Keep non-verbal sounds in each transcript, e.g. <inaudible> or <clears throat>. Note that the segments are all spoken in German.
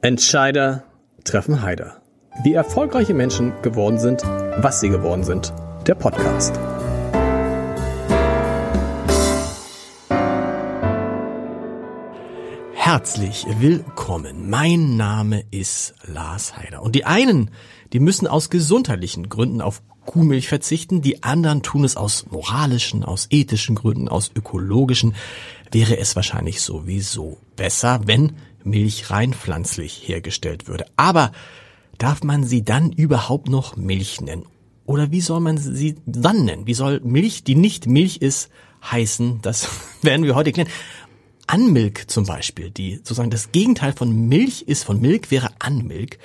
Entscheider treffen Heider. Wie erfolgreiche Menschen geworden sind, was sie geworden sind. Der Podcast. Herzlich willkommen. Mein Name ist Lars Heider. Und die einen, die müssen aus gesundheitlichen Gründen auf Kuhmilch verzichten, die anderen tun es aus moralischen, aus ethischen Gründen, aus ökologischen. Wäre es wahrscheinlich sowieso besser, wenn Milch rein pflanzlich hergestellt würde. Aber darf man sie dann überhaupt noch Milch nennen? Oder wie soll man sie dann nennen? Wie soll Milch, die nicht Milch ist, heißen? Das <laughs> werden wir heute klären. Anmilk zum Beispiel, die sozusagen das Gegenteil von Milch ist, von Milk wäre Anmilk.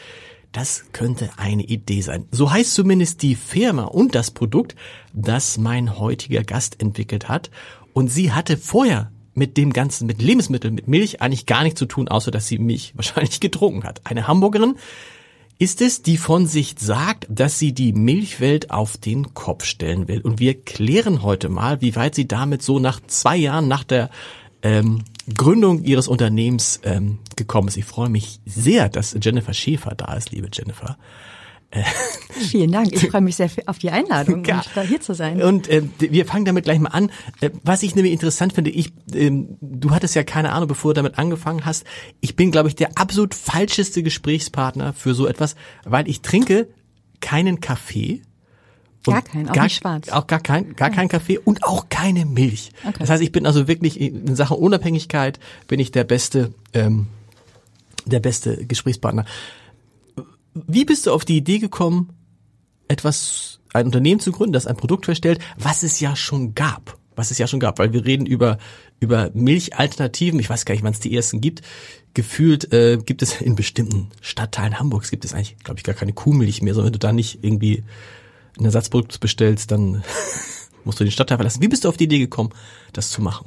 Das könnte eine Idee sein. So heißt zumindest die Firma und das Produkt, das mein heutiger Gast entwickelt hat. Und sie hatte vorher mit dem Ganzen, mit Lebensmitteln, mit Milch eigentlich gar nichts zu tun, außer dass sie Milch <laughs> wahrscheinlich getrunken hat. Eine Hamburgerin ist es, die von sich sagt, dass sie die Milchwelt auf den Kopf stellen will. Und wir klären heute mal, wie weit sie damit so nach zwei Jahren nach der ähm, Gründung ihres Unternehmens ähm, gekommen ist. Ich freue mich sehr, dass Jennifer Schäfer da ist, liebe Jennifer. Vielen Dank. Ich freue mich sehr auf die Einladung, ja. da hier zu sein. Und äh, wir fangen damit gleich mal an. Äh, was ich nämlich interessant finde, ich, äh, du hattest ja keine Ahnung, bevor du damit angefangen hast. Ich bin, glaube ich, der absolut falscheste Gesprächspartner für so etwas, weil ich trinke keinen Kaffee Gar kein, auch gar, nicht schwarz. Auch gar kein, gar kein Kaffee und auch keine Milch. Okay. Das heißt, ich bin also wirklich in Sachen Unabhängigkeit bin ich der beste, ähm, der beste Gesprächspartner. Wie bist du auf die Idee gekommen, etwas, ein Unternehmen zu gründen, das ein Produkt herstellt, was es ja schon gab? Was es ja schon gab, weil wir reden über, über Milchalternativen. Ich weiß gar nicht, wann es die ersten gibt. Gefühlt äh, gibt es in bestimmten Stadtteilen Hamburgs gibt es eigentlich, glaube ich, gar keine Kuhmilch mehr, sondern wenn du da nicht irgendwie ein Ersatzprodukt bestellst, dann <laughs> musst du den Stadtteil verlassen. Wie bist du auf die Idee gekommen, das zu machen?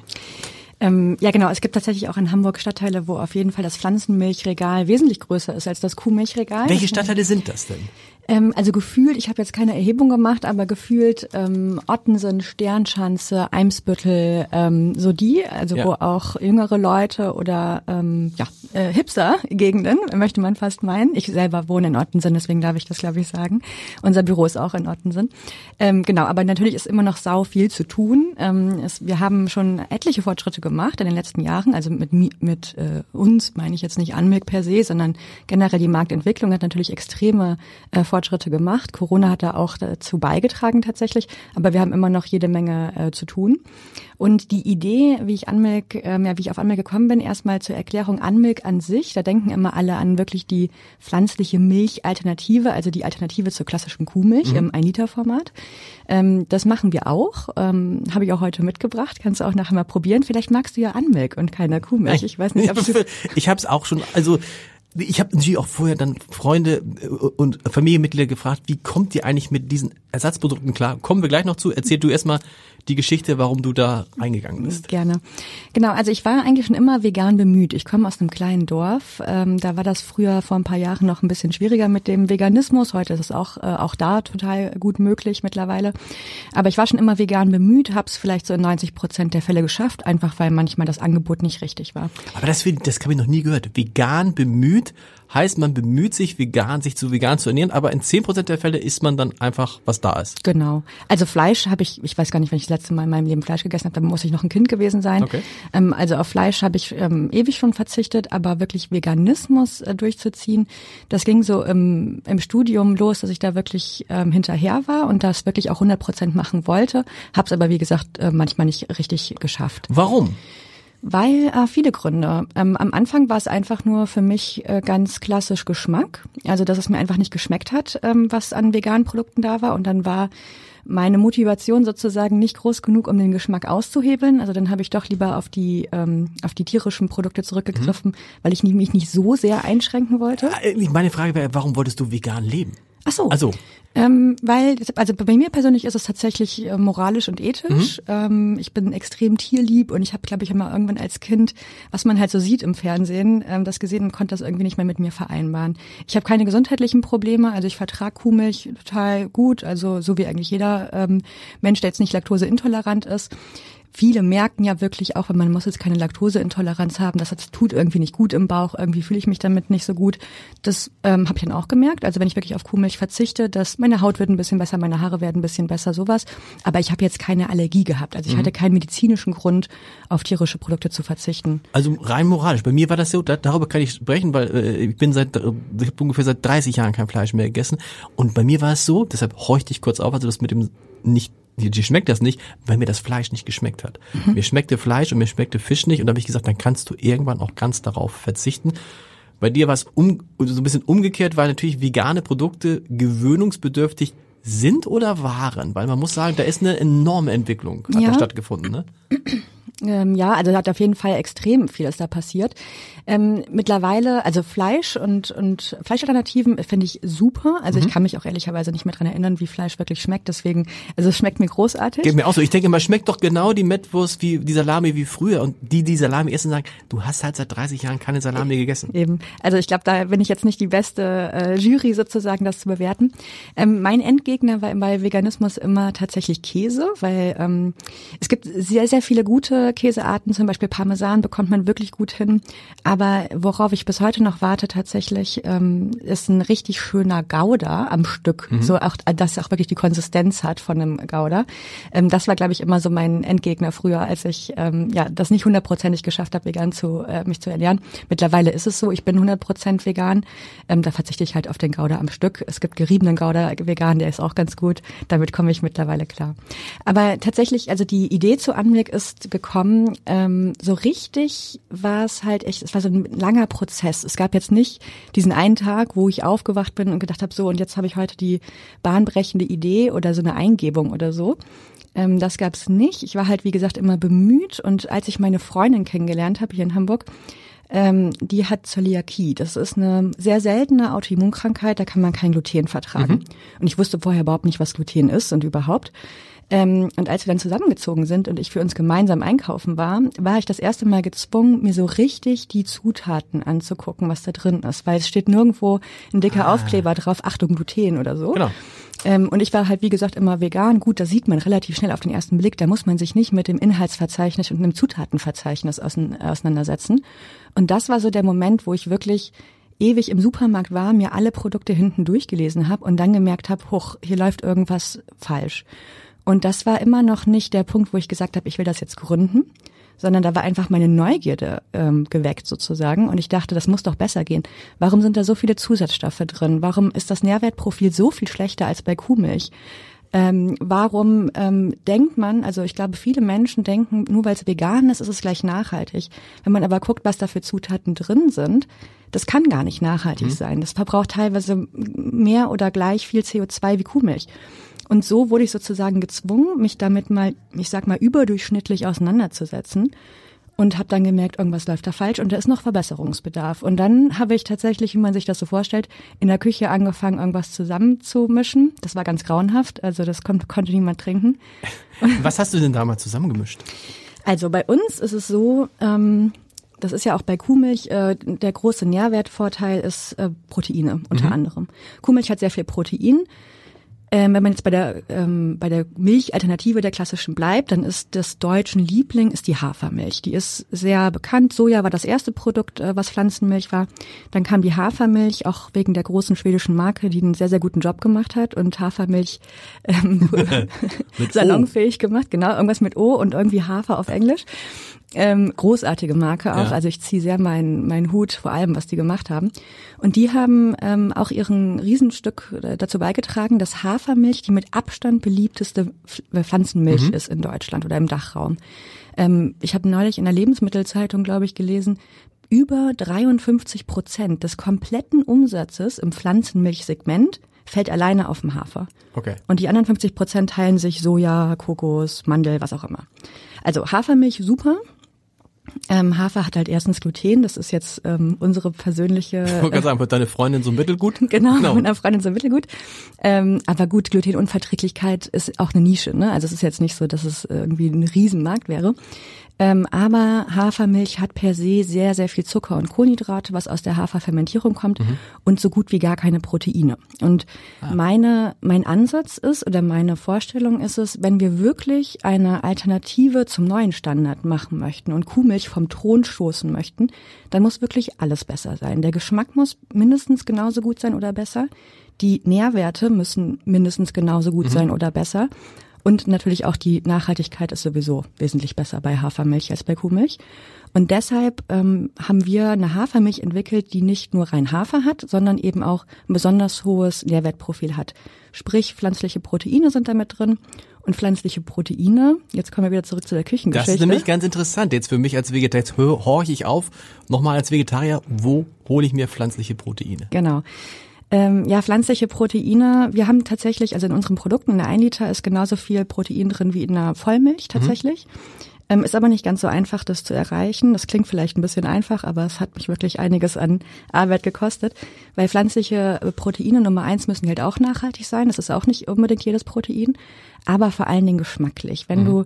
Ähm, ja, genau. Es gibt tatsächlich auch in Hamburg Stadtteile, wo auf jeden Fall das Pflanzenmilchregal wesentlich größer ist als das Kuhmilchregal. Welche Stadtteile sind das denn? Ähm, also gefühlt, ich habe jetzt keine Erhebung gemacht, aber gefühlt ähm, Ottensen, Sternschanze, Eimsbüttel, ähm, so die, also ja. wo auch jüngere Leute oder ähm, ja, äh, Hipster-Gegenden, möchte man fast meinen. Ich selber wohne in Ottensen, deswegen darf ich das, glaube ich, sagen. Unser Büro ist auch in Ottensen. Ähm, genau, aber natürlich ist immer noch sau viel zu tun. Ähm, es, wir haben schon etliche Fortschritte gemacht in den letzten Jahren. Also mit, mit äh, uns meine ich jetzt nicht Anmilk per se, sondern generell die Marktentwicklung hat natürlich extreme äh, Fortschritte gemacht. Corona hat da auch dazu beigetragen tatsächlich, aber wir haben immer noch jede Menge äh, zu tun. Und die Idee, wie ich Anmilk, ähm, ja, wie ich auf Anmilk gekommen bin, erstmal zur Erklärung Anmilk an sich, da denken immer alle an wirklich die pflanzliche Milchalternative, also die Alternative zur klassischen Kuhmilch mhm. im 1-Liter-Format. Ähm, das machen wir auch, ähm, habe ich auch heute mitgebracht, kannst du auch nachher mal probieren. Vielleicht magst du ja Anmilk und keine Kuhmilch. Ich weiß nicht, ob <laughs> du Ich habe es auch schon, also ich habe natürlich auch vorher dann Freunde äh, und Familienmitglieder gefragt, wie kommt ihr eigentlich mit diesen Ersatzprodukten klar? Kommen wir gleich noch zu. Erzähl du erstmal die Geschichte, warum du da eingegangen bist. Gerne. Genau, also ich war eigentlich schon immer vegan bemüht. Ich komme aus einem kleinen Dorf. Ähm, da war das früher vor ein paar Jahren noch ein bisschen schwieriger mit dem Veganismus. Heute ist es auch, äh, auch da total gut möglich mittlerweile. Aber ich war schon immer vegan bemüht, habe es vielleicht so in 90 Prozent der Fälle geschafft, einfach weil manchmal das Angebot nicht richtig war. Aber das, das habe ich noch nie gehört. Vegan bemüht heißt, man bemüht sich, vegan, sich zu vegan zu ernähren, aber in zehn Prozent der Fälle isst man dann einfach, was da ist. Genau. Also Fleisch habe ich, ich weiß gar nicht, wenn ich das letzte Mal in meinem Leben Fleisch gegessen habe, dann muss ich noch ein Kind gewesen sein. Okay. Ähm, also auf Fleisch habe ich ähm, ewig schon verzichtet, aber wirklich Veganismus äh, durchzuziehen, das ging so im, im Studium los, dass ich da wirklich ähm, hinterher war und das wirklich auch 100 Prozent machen wollte, habe es aber wie gesagt äh, manchmal nicht richtig geschafft. Warum? Weil äh, viele Gründe. Ähm, am Anfang war es einfach nur für mich äh, ganz klassisch Geschmack. Also dass es mir einfach nicht geschmeckt hat, ähm, was an veganen Produkten da war. Und dann war meine Motivation sozusagen nicht groß genug, um den Geschmack auszuhebeln. Also dann habe ich doch lieber auf die ähm, auf die tierischen Produkte zurückgegriffen, mhm. weil ich mich nicht so sehr einschränken wollte. Meine Frage wäre, warum wolltest du vegan leben? Ach so. Also ähm, weil, also bei mir persönlich ist es tatsächlich äh, moralisch und ethisch. Mhm. Ähm, ich bin extrem tierlieb und ich habe, glaube ich, immer irgendwann als Kind, was man halt so sieht im Fernsehen, ähm, das gesehen und konnte das irgendwie nicht mehr mit mir vereinbaren. Ich habe keine gesundheitlichen Probleme, also ich vertrage Kuhmilch total gut, also so wie eigentlich jeder ähm, Mensch, der jetzt nicht laktoseintolerant ist viele merken ja wirklich auch, wenn man muss jetzt keine Laktoseintoleranz haben, das tut irgendwie nicht gut im Bauch, irgendwie fühle ich mich damit nicht so gut. Das ähm, habe ich dann auch gemerkt. Also wenn ich wirklich auf Kuhmilch verzichte, dass meine Haut wird ein bisschen besser, meine Haare werden ein bisschen besser, sowas. Aber ich habe jetzt keine Allergie gehabt. Also ich mhm. hatte keinen medizinischen Grund, auf tierische Produkte zu verzichten. Also rein moralisch. Bei mir war das so, da, darüber kann ich sprechen, weil äh, ich bin seit äh, ich hab ungefähr seit 30 Jahren kein Fleisch mehr gegessen. Und bei mir war es so, deshalb horchte ich kurz auf, also das mit dem nicht die schmeckt das nicht, weil mir das Fleisch nicht geschmeckt hat. Mhm. Mir schmeckte Fleisch und mir schmeckte Fisch nicht und da habe ich gesagt, dann kannst du irgendwann auch ganz darauf verzichten. Bei dir war es um, so ein bisschen umgekehrt, weil natürlich vegane Produkte gewöhnungsbedürftig sind oder waren, weil man muss sagen, da ist eine enorme Entwicklung hat ja. da stattgefunden, ne? Ähm, ja, also da hat auf jeden Fall extrem vieles da passiert. Ähm, mittlerweile, also Fleisch und, und Fleischalternativen finde ich super. Also mhm. ich kann mich auch ehrlicherweise nicht mehr dran erinnern, wie Fleisch wirklich schmeckt. Deswegen, also es schmeckt mir großartig. Geht mir auch so. Ich denke, man schmeckt doch genau die Mettwurst wie die Salami wie früher. Und die, die Salami essen, sagen, du hast halt seit 30 Jahren keine Salami gegessen. Eben. Also ich glaube, da bin ich jetzt nicht die beste äh, Jury sozusagen, das zu bewerten. Ähm, mein Endgegner war bei Veganismus immer tatsächlich Käse, weil ähm, es gibt sehr, sehr viele gute Käsearten, zum Beispiel Parmesan bekommt man wirklich gut hin. Aber worauf ich bis heute noch warte tatsächlich, ähm, ist ein richtig schöner Gouda am Stück. Mhm. So auch, dass auch wirklich die Konsistenz hat von einem Gouda. Ähm, das war, glaube ich, immer so mein Endgegner früher, als ich ähm, ja das nicht hundertprozentig geschafft habe, vegan zu äh, mich zu ernähren. Mittlerweile ist es so, ich bin hundertprozent vegan. Ähm, da verzichte ich halt auf den Gouda am Stück. Es gibt geriebenen Gouda vegan, der ist auch ganz gut. Damit komme ich mittlerweile klar. Aber tatsächlich, also die Idee zu Anblick ist gekommen, ähm, so richtig war es halt echt, es war so ein langer Prozess. Es gab jetzt nicht diesen einen Tag, wo ich aufgewacht bin und gedacht habe, so und jetzt habe ich heute die bahnbrechende Idee oder so eine Eingebung oder so. Ähm, das gab es nicht. Ich war halt, wie gesagt, immer bemüht und als ich meine Freundin kennengelernt habe hier in Hamburg, ähm, die hat Zöliakie. Das ist eine sehr seltene Autoimmunkrankheit, da kann man kein Gluten vertragen. Mhm. Und ich wusste vorher überhaupt nicht, was Gluten ist und überhaupt. Ähm, und als wir dann zusammengezogen sind und ich für uns gemeinsam einkaufen war, war ich das erste Mal gezwungen, mir so richtig die Zutaten anzugucken, was da drin ist. Weil es steht nirgendwo ein dicker ah. Aufkleber drauf, Achtung, Gluten oder so. Genau. Ähm, und ich war halt, wie gesagt, immer vegan. Gut, da sieht man relativ schnell auf den ersten Blick. Da muss man sich nicht mit dem Inhaltsverzeichnis und einem Zutatenverzeichnis auseinandersetzen. Und das war so der Moment, wo ich wirklich ewig im Supermarkt war, mir alle Produkte hinten durchgelesen habe und dann gemerkt habe, hoch, hier läuft irgendwas falsch. Und das war immer noch nicht der Punkt, wo ich gesagt habe, ich will das jetzt gründen, sondern da war einfach meine Neugierde ähm, geweckt sozusagen. Und ich dachte, das muss doch besser gehen. Warum sind da so viele Zusatzstoffe drin? Warum ist das Nährwertprofil so viel schlechter als bei Kuhmilch? Ähm, warum ähm, denkt man, also ich glaube, viele Menschen denken, nur weil es vegan ist, ist es gleich nachhaltig. Wenn man aber guckt, was da für Zutaten drin sind, das kann gar nicht nachhaltig mhm. sein. Das verbraucht teilweise mehr oder gleich viel CO2 wie Kuhmilch. Und so wurde ich sozusagen gezwungen, mich damit mal, ich sag mal, überdurchschnittlich auseinanderzusetzen und habe dann gemerkt, irgendwas läuft da falsch und da ist noch Verbesserungsbedarf. Und dann habe ich tatsächlich, wie man sich das so vorstellt, in der Küche angefangen, irgendwas zusammenzumischen. Das war ganz grauenhaft, also das konnte, konnte niemand trinken. <laughs> Was hast du denn damals zusammengemischt? Also bei uns ist es so, ähm, das ist ja auch bei Kuhmilch, äh, der große Nährwertvorteil ist äh, Proteine unter mhm. anderem. Kuhmilch hat sehr viel Protein. Ähm, wenn man jetzt bei der, ähm, bei der Milchalternative der klassischen bleibt, dann ist das deutschen Liebling ist die Hafermilch. Die ist sehr bekannt. Soja war das erste Produkt, äh, was Pflanzenmilch war. Dann kam die Hafermilch, auch wegen der großen schwedischen Marke, die einen sehr, sehr guten Job gemacht hat und Hafermilch ähm, <laughs> <laughs> salonfähig gemacht. Genau, irgendwas mit O und irgendwie Hafer auf Englisch. Ähm, großartige Marke auch. Ja. Also ich ziehe sehr meinen mein Hut vor allem, was die gemacht haben. Und die haben ähm, auch ihren Riesenstück äh, dazu beigetragen, dass Hafermilch die mit Abstand beliebteste äh, Pflanzenmilch mhm. ist in Deutschland oder im Dachraum. Ähm, ich habe neulich in der Lebensmittelzeitung, glaube ich, gelesen, über 53 Prozent des kompletten Umsatzes im Pflanzenmilchsegment fällt alleine auf dem Hafer. Okay. Und die anderen 50 Prozent teilen sich Soja, Kokos, Mandel, was auch immer. Also Hafermilch super, ähm, Hafer hat halt erstens Gluten, das ist jetzt ähm, unsere persönliche. Ich wollte gerade sagen, wird deine Freundin so mittelgut? <laughs> genau, genau, mit einer Freundin so mittelgut. Ähm, aber gut, Glutenunverträglichkeit ist auch eine Nische, ne? Also es ist jetzt nicht so, dass es irgendwie ein Riesenmarkt wäre. Ähm, aber Hafermilch hat per se sehr, sehr viel Zucker und Kohlenhydrate, was aus der Haferfermentierung kommt mhm. und so gut wie gar keine Proteine. Und ah. meine, mein Ansatz ist oder meine Vorstellung ist es, wenn wir wirklich eine Alternative zum neuen Standard machen möchten und Kuhmilch vom Thron stoßen möchten, dann muss wirklich alles besser sein. Der Geschmack muss mindestens genauso gut sein oder besser. Die Nährwerte müssen mindestens genauso gut mhm. sein oder besser. Und natürlich auch die Nachhaltigkeit ist sowieso wesentlich besser bei Hafermilch als bei Kuhmilch. Und deshalb ähm, haben wir eine Hafermilch entwickelt, die nicht nur rein Hafer hat, sondern eben auch ein besonders hohes Nährwertprofil hat. Sprich, pflanzliche Proteine sind damit drin. Und pflanzliche Proteine, jetzt kommen wir wieder zurück zu der Küchengeschichte. Das ist nämlich ganz interessant. Jetzt für mich als Vegetarier, jetzt horche ich auf, nochmal als Vegetarier, wo hole ich mir pflanzliche Proteine? Genau. Ähm, ja, pflanzliche Proteine. Wir haben tatsächlich, also in unseren Produkten, in der 1 Liter ist genauso viel Protein drin wie in einer Vollmilch tatsächlich. Mhm. Ähm, ist aber nicht ganz so einfach, das zu erreichen. Das klingt vielleicht ein bisschen einfach, aber es hat mich wirklich einiges an Arbeit gekostet. Weil pflanzliche äh, Proteine Nummer eins müssen halt auch nachhaltig sein. Das ist auch nicht unbedingt jedes Protein, aber vor allen Dingen geschmacklich. Wenn mhm. du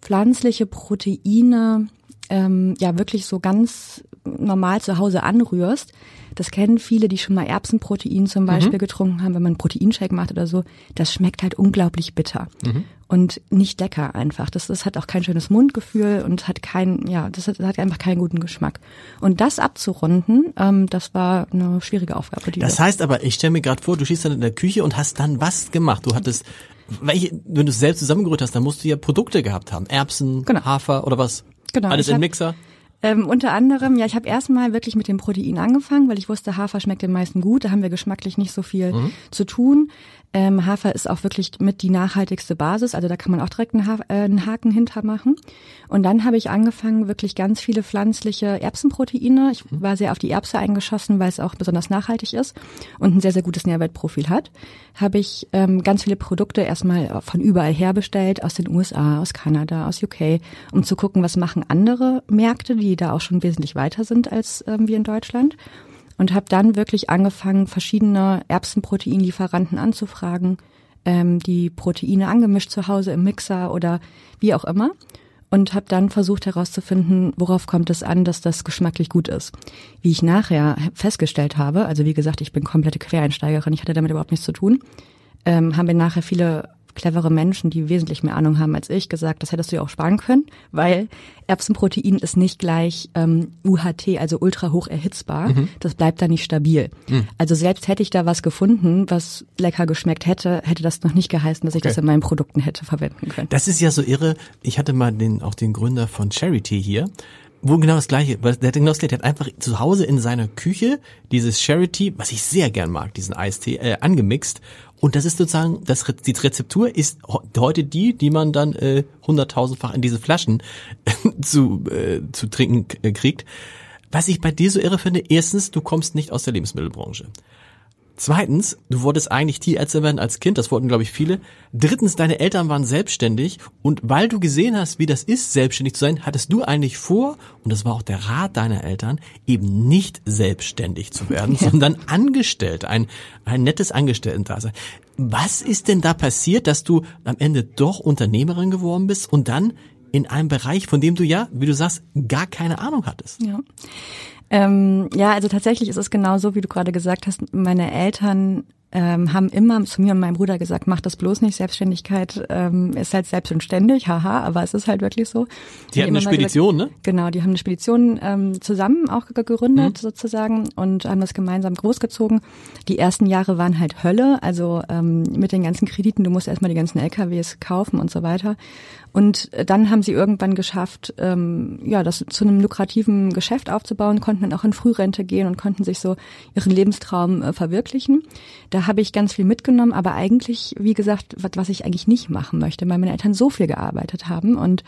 pflanzliche Proteine ähm, ja wirklich so ganz normal zu Hause anrührst, das kennen viele, die schon mal Erbsenprotein zum Beispiel mhm. getrunken haben, wenn man einen Proteinshake macht oder so. Das schmeckt halt unglaublich bitter mhm. und nicht lecker einfach. Das, das hat auch kein schönes Mundgefühl und hat kein, ja, das hat, das hat einfach keinen guten Geschmack. Und das abzurunden, ähm, das war eine schwierige Aufgabe. das heißt aber, ich stelle mir gerade vor, du schießt dann in der Küche und hast dann was gemacht. Du hattest welche, wenn du es selbst zusammengerührt hast, dann musst du ja Produkte gehabt haben. Erbsen, genau. Hafer oder was? Genau. Alles in Mixer? Ähm, unter anderem, ja, ich habe erstmal wirklich mit dem Protein angefangen, weil ich wusste, Hafer schmeckt den meisten gut. Da haben wir geschmacklich nicht so viel mhm. zu tun. Ähm, Hafer ist auch wirklich mit die nachhaltigste Basis, also da kann man auch direkt einen, ha äh, einen Haken hintermachen. Und dann habe ich angefangen, wirklich ganz viele pflanzliche Erbsenproteine. Ich mhm. war sehr auf die Erbse eingeschossen, weil es auch besonders nachhaltig ist und ein sehr, sehr gutes Nährwertprofil hat. Habe ich ähm, ganz viele Produkte erstmal von überall her bestellt, aus den USA, aus Kanada, aus UK, um zu gucken, was machen andere Märkte, die da auch schon wesentlich weiter sind als ähm, wir in Deutschland und habe dann wirklich angefangen, verschiedene Erbsenproteinlieferanten anzufragen, ähm, die Proteine angemischt zu Hause im Mixer oder wie auch immer und habe dann versucht herauszufinden, worauf kommt es an, dass das geschmacklich gut ist. Wie ich nachher festgestellt habe, also wie gesagt, ich bin komplette Quereinsteigerin, ich hatte damit überhaupt nichts zu tun, ähm, haben wir nachher viele clevere Menschen, die wesentlich mehr Ahnung haben als ich, gesagt, das hättest du ja auch sparen können, weil Erbsenprotein ist nicht gleich ähm, UHT, also ultra hoch erhitzbar. Mhm. Das bleibt da nicht stabil. Mhm. Also selbst hätte ich da was gefunden, was lecker geschmeckt hätte, hätte das noch nicht geheißen, dass ich okay. das in meinen Produkten hätte verwenden können. Das ist ja so irre. Ich hatte mal den, auch den Gründer von Charity hier wo genau das gleiche, weil der hat genau das gleiche, der hat einfach zu Hause in seiner Küche dieses Charity, was ich sehr gern mag, diesen Eistee, äh, angemixt und das ist sozusagen, das, die Rezeptur ist heute die, die man dann äh, hunderttausendfach in diese Flaschen <laughs> zu, äh, zu trinken äh, kriegt. Was ich bei dir so irre finde, erstens, du kommst nicht aus der Lebensmittelbranche. Zweitens, du wolltest eigentlich Tierärztin werden als Kind, das wollten glaube ich viele. Drittens, deine Eltern waren selbstständig und weil du gesehen hast, wie das ist, selbstständig zu sein, hattest du eigentlich vor, und das war auch der Rat deiner Eltern, eben nicht selbstständig zu werden, <laughs> ja. sondern angestellt, ein, ein nettes Angestellten-Dasein. Was ist denn da passiert, dass du am Ende doch Unternehmerin geworden bist und dann in einem Bereich, von dem du ja, wie du sagst, gar keine Ahnung hattest? Ja. Ähm, ja, also tatsächlich ist es genau so, wie du gerade gesagt hast. Meine Eltern ähm, haben immer zu mir und meinem Bruder gesagt, mach das bloß nicht, Selbstständigkeit ähm, ist halt selbst und ständig, haha, aber es ist halt wirklich so. Die, die hatten eine Spedition, gesagt, ne? Genau, die haben eine Spedition ähm, zusammen auch gegründet mhm. sozusagen und haben das gemeinsam großgezogen. Die ersten Jahre waren halt Hölle, also ähm, mit den ganzen Krediten, du musst erstmal die ganzen LKWs kaufen und so weiter. Und dann haben sie irgendwann geschafft, ähm, ja, das zu einem lukrativen Geschäft aufzubauen, konnten dann auch in Frührente gehen und konnten sich so ihren Lebenstraum äh, verwirklichen. Da habe ich ganz viel mitgenommen, aber eigentlich, wie gesagt, was, was ich eigentlich nicht machen möchte, weil meine Eltern so viel gearbeitet haben und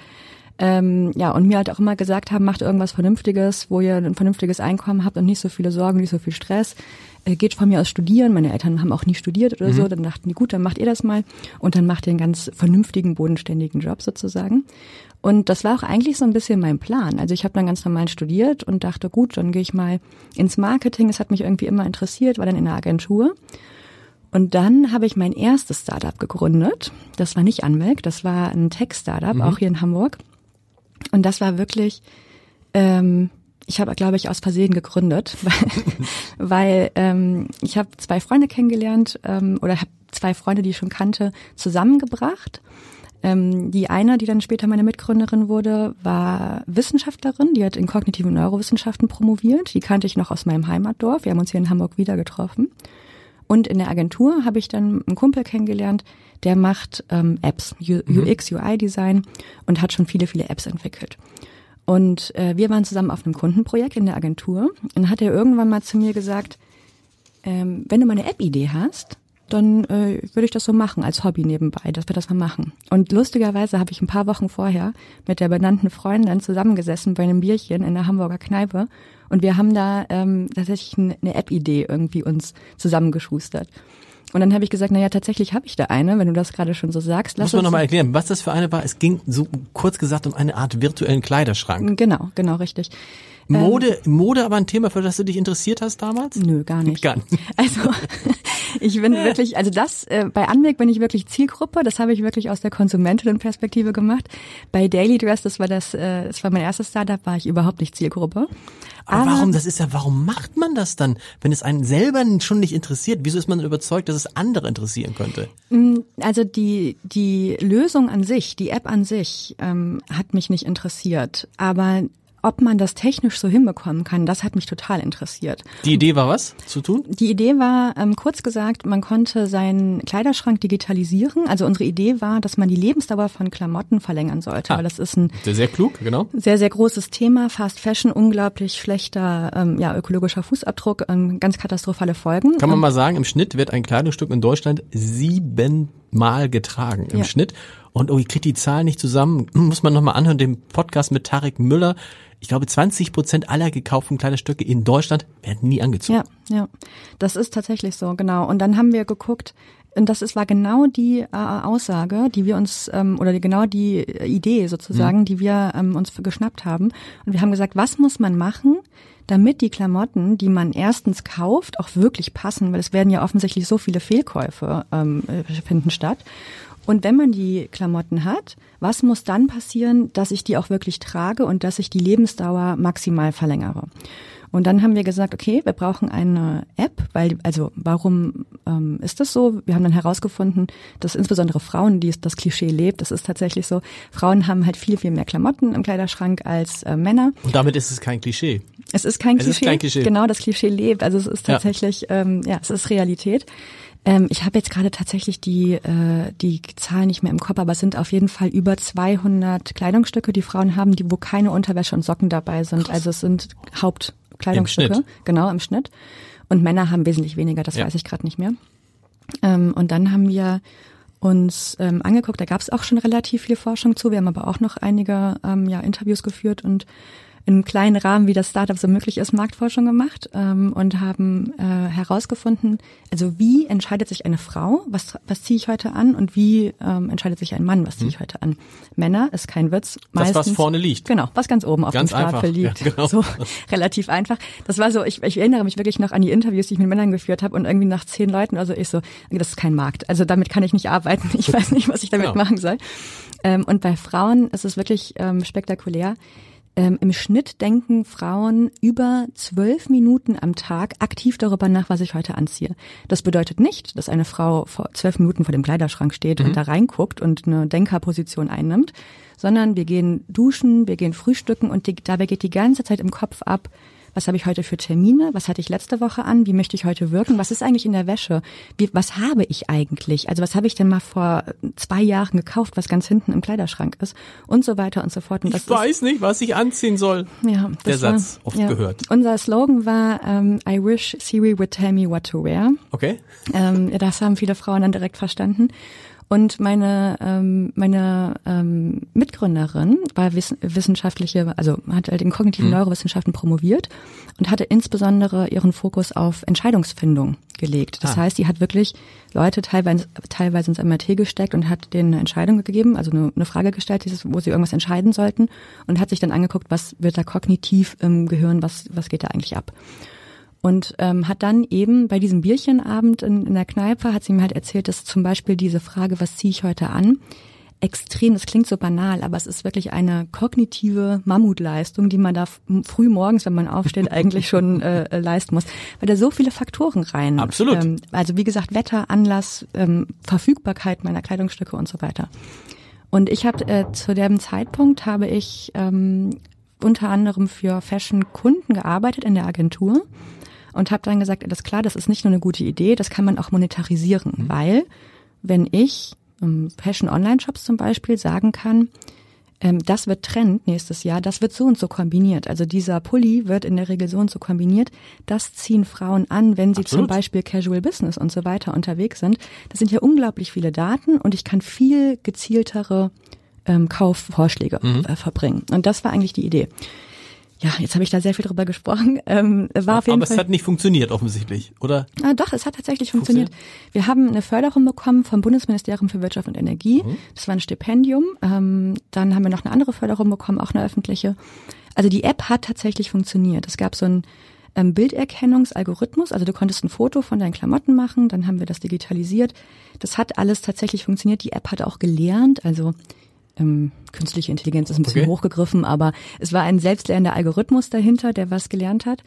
ähm, ja, und mir halt auch immer gesagt haben, macht irgendwas Vernünftiges, wo ihr ein vernünftiges Einkommen habt und nicht so viele Sorgen, nicht so viel Stress. Äh, geht von mir aus studieren. Meine Eltern haben auch nie studiert oder mhm. so. Dann dachten die, gut, dann macht ihr das mal. Und dann macht ihr einen ganz vernünftigen, bodenständigen Job sozusagen. Und das war auch eigentlich so ein bisschen mein Plan. Also ich habe dann ganz normal studiert und dachte, gut, dann gehe ich mal ins Marketing. Es hat mich irgendwie immer interessiert, war dann in der Agentur. Und dann habe ich mein erstes Startup gegründet. Das war nicht Anmelk, das war ein Tech-Startup, mhm. auch hier in Hamburg. Und das war wirklich, ähm, ich habe, glaube ich, aus Versehen gegründet, <laughs> weil, weil ähm, ich habe zwei Freunde kennengelernt ähm, oder habe zwei Freunde, die ich schon kannte, zusammengebracht. Ähm, die eine, die dann später meine Mitgründerin wurde, war Wissenschaftlerin, die hat in kognitiven Neurowissenschaften promoviert. Die kannte ich noch aus meinem Heimatdorf. Wir haben uns hier in Hamburg wieder getroffen. Und in der Agentur habe ich dann einen Kumpel kennengelernt, der macht ähm, Apps, UX, mhm. UI-Design und hat schon viele, viele Apps entwickelt. Und äh, wir waren zusammen auf einem Kundenprojekt in der Agentur und hat er irgendwann mal zu mir gesagt, ähm, wenn du mal eine App-Idee hast, dann äh, würde ich das so machen als Hobby nebenbei, dass wir das mal machen. Und lustigerweise habe ich ein paar Wochen vorher mit der benannten Freundin zusammengesessen bei einem Bierchen in der Hamburger Kneipe und wir haben da ähm, tatsächlich eine App-Idee irgendwie uns zusammengeschustert. Und dann habe ich gesagt, naja, tatsächlich habe ich da eine, wenn du das gerade schon so sagst. Lass Muss man nochmal erklären, was das für eine war? Es ging so kurz gesagt um eine Art virtuellen Kleiderschrank. Genau, genau, richtig. Mode, ähm, Mode aber ein Thema, für das du dich interessiert hast damals? Nö, gar nicht. Gar nicht. <laughs> Also <laughs> ich bin wirklich, also das, äh, bei Anweg bin ich wirklich Zielgruppe, das habe ich wirklich aus der Konsumentinnenperspektive gemacht. Bei Daily Dress, das war das, äh, das war mein erstes Startup, war ich überhaupt nicht Zielgruppe. Aber, aber warum, das ist ja, warum macht man das dann, wenn es einen selber schon nicht interessiert? Wieso ist man dann überzeugt, dass es andere interessieren könnte? Mm, also die, die Lösung an sich, die App an sich, ähm, hat mich nicht interessiert. Aber ob man das technisch so hinbekommen kann, das hat mich total interessiert. Die Idee war was zu tun? Die Idee war, ähm, kurz gesagt, man konnte seinen Kleiderschrank digitalisieren. Also unsere Idee war, dass man die Lebensdauer von Klamotten verlängern sollte. Ah, weil das ist ein sehr, sehr klug, genau. Sehr, sehr großes Thema. Fast Fashion, unglaublich schlechter ähm, ja, ökologischer Fußabdruck, ähm, ganz katastrophale Folgen. Kann man mal sagen, im Schnitt wird ein Kleidungsstück in Deutschland siebenmal getragen im ja. Schnitt. Und oh, ich kriege die Zahlen nicht zusammen. <clears throat> Muss man nochmal anhören, den Podcast mit Tarek Müller ich glaube, 20 Prozent aller gekauften Kleiderstücke in Deutschland werden nie angezogen. Ja, ja, das ist tatsächlich so, genau. Und dann haben wir geguckt, und das ist, war genau die äh, Aussage, die wir uns, ähm, oder die, genau die Idee sozusagen, mhm. die wir ähm, uns geschnappt haben. Und wir haben gesagt, was muss man machen, damit die Klamotten, die man erstens kauft, auch wirklich passen, weil es werden ja offensichtlich so viele Fehlkäufe ähm, äh, finden statt. Und wenn man die Klamotten hat, was muss dann passieren, dass ich die auch wirklich trage und dass ich die Lebensdauer maximal verlängere? Und dann haben wir gesagt, okay, wir brauchen eine App, weil, also warum ähm, ist das so? Wir haben dann herausgefunden, dass insbesondere Frauen, die das Klischee lebt, das ist tatsächlich so, Frauen haben halt viel, viel mehr Klamotten im Kleiderschrank als äh, Männer. Und damit ist es kein Klischee. Es ist kein, es Klischee. Ist kein Klischee. Genau, das Klischee lebt. Also es ist tatsächlich, ja, ähm, ja es ist Realität. Ähm, ich habe jetzt gerade tatsächlich die, äh, die Zahlen nicht mehr im Kopf, aber es sind auf jeden Fall über 200 Kleidungsstücke, die Frauen haben, die wo keine Unterwäsche und Socken dabei sind. Krass. Also es sind Hauptkleidungsstücke, Im genau im Schnitt. Und Männer haben wesentlich weniger, das ja. weiß ich gerade nicht mehr. Ähm, und dann haben wir uns ähm, angeguckt, da gab es auch schon relativ viel Forschung zu. Wir haben aber auch noch einige ähm, ja, Interviews geführt und in einem kleinen Rahmen, wie das Startup so möglich ist, Marktforschung gemacht ähm, und haben äh, herausgefunden, also wie entscheidet sich eine Frau, was, was ziehe ich heute an und wie ähm, entscheidet sich ein Mann, was ziehe ich hm. heute an. Männer ist kein Witz. Meistens, das, was vorne liegt. Genau, was ganz oben auf ganz dem Stapel liegt. Ja, genau. So <laughs> relativ einfach. Das war so, ich, ich erinnere mich wirklich noch an die Interviews, die ich mit Männern geführt habe und irgendwie nach zehn Leuten, also ich so, das ist kein Markt. Also damit kann ich nicht arbeiten. Ich weiß nicht, was ich damit genau. machen soll. Ähm, und bei Frauen ist es wirklich ähm, spektakulär ähm, Im Schnitt denken Frauen über zwölf Minuten am Tag aktiv darüber nach, was ich heute anziehe. Das bedeutet nicht, dass eine Frau vor zwölf Minuten vor dem Kleiderschrank steht mhm. und da reinguckt und eine Denkerposition einnimmt, sondern wir gehen duschen, wir gehen frühstücken und die, dabei geht die ganze Zeit im Kopf ab, was habe ich heute für Termine, was hatte ich letzte Woche an, wie möchte ich heute wirken, was ist eigentlich in der Wäsche, wie, was habe ich eigentlich, also was habe ich denn mal vor zwei Jahren gekauft, was ganz hinten im Kleiderschrank ist und so weiter und so fort. Und ich weiß ist, nicht, was ich anziehen soll. Ja, der Satz, war, oft ja. gehört. Unser Slogan war ähm, I wish Siri would tell me what to wear. Okay. Ähm, das haben viele Frauen dann direkt verstanden. Und meine, ähm, meine ähm, Mitgründerin war wiss wissenschaftliche, also hat halt in kognitiven mhm. Neurowissenschaften promoviert und hatte insbesondere ihren Fokus auf Entscheidungsfindung gelegt. Das ah. heißt, sie hat wirklich Leute teilweise, teilweise ins MRT gesteckt und hat denen eine Entscheidung gegeben, also eine, eine Frage gestellt, wo sie irgendwas entscheiden sollten und hat sich dann angeguckt, was wird da kognitiv im Gehirn, was, was geht da eigentlich ab. Und ähm, hat dann eben bei diesem Bierchenabend in, in der Kneipe, hat sie mir halt erzählt, dass zum Beispiel diese Frage, was ziehe ich heute an, extrem, das klingt so banal, aber es ist wirklich eine kognitive Mammutleistung, die man da früh morgens, wenn man aufsteht, <laughs> eigentlich schon äh, äh, leisten muss, weil da so viele Faktoren rein. Absolut. Ähm, also wie gesagt, Wetter, Anlass, ähm, Verfügbarkeit meiner Kleidungsstücke und so weiter. Und ich habe äh, zu dem Zeitpunkt habe ich ähm, unter anderem für Fashion-Kunden gearbeitet in der Agentur und habe dann gesagt, alles klar, das ist nicht nur eine gute Idee, das kann man auch monetarisieren, mhm. weil wenn ich ähm, Fashion-Online-Shops zum Beispiel sagen kann, ähm, das wird Trend nächstes Jahr, das wird so und so kombiniert. Also dieser Pulli wird in der Regel so und so kombiniert. Das ziehen Frauen an, wenn sie Absolut. zum Beispiel Casual Business und so weiter unterwegs sind. Das sind ja unglaublich viele Daten und ich kann viel gezieltere ähm, Kaufvorschläge mhm. äh, verbringen. Und das war eigentlich die Idee ja, jetzt habe ich da sehr viel drüber gesprochen. <laughs> Ähm, war auf jeden Aber Fall, es hat nicht funktioniert offensichtlich, oder? Ah, doch, es hat tatsächlich funktioniert. funktioniert. Wir haben eine Förderung bekommen vom Bundesministerium für Wirtschaft und Energie. Mhm. Das war ein Stipendium. Ähm, dann haben wir noch eine andere Förderung bekommen, auch eine öffentliche. Also die App hat tatsächlich funktioniert. Es gab so ein ähm, Bilderkennungsalgorithmus. Also du konntest ein Foto von deinen Klamotten machen, dann haben wir das digitalisiert. Das hat alles tatsächlich funktioniert. Die App hat auch gelernt. Also ähm, künstliche Intelligenz ist ein bisschen okay. hochgegriffen, aber es war ein selbstlernender Algorithmus dahinter, der was gelernt hat.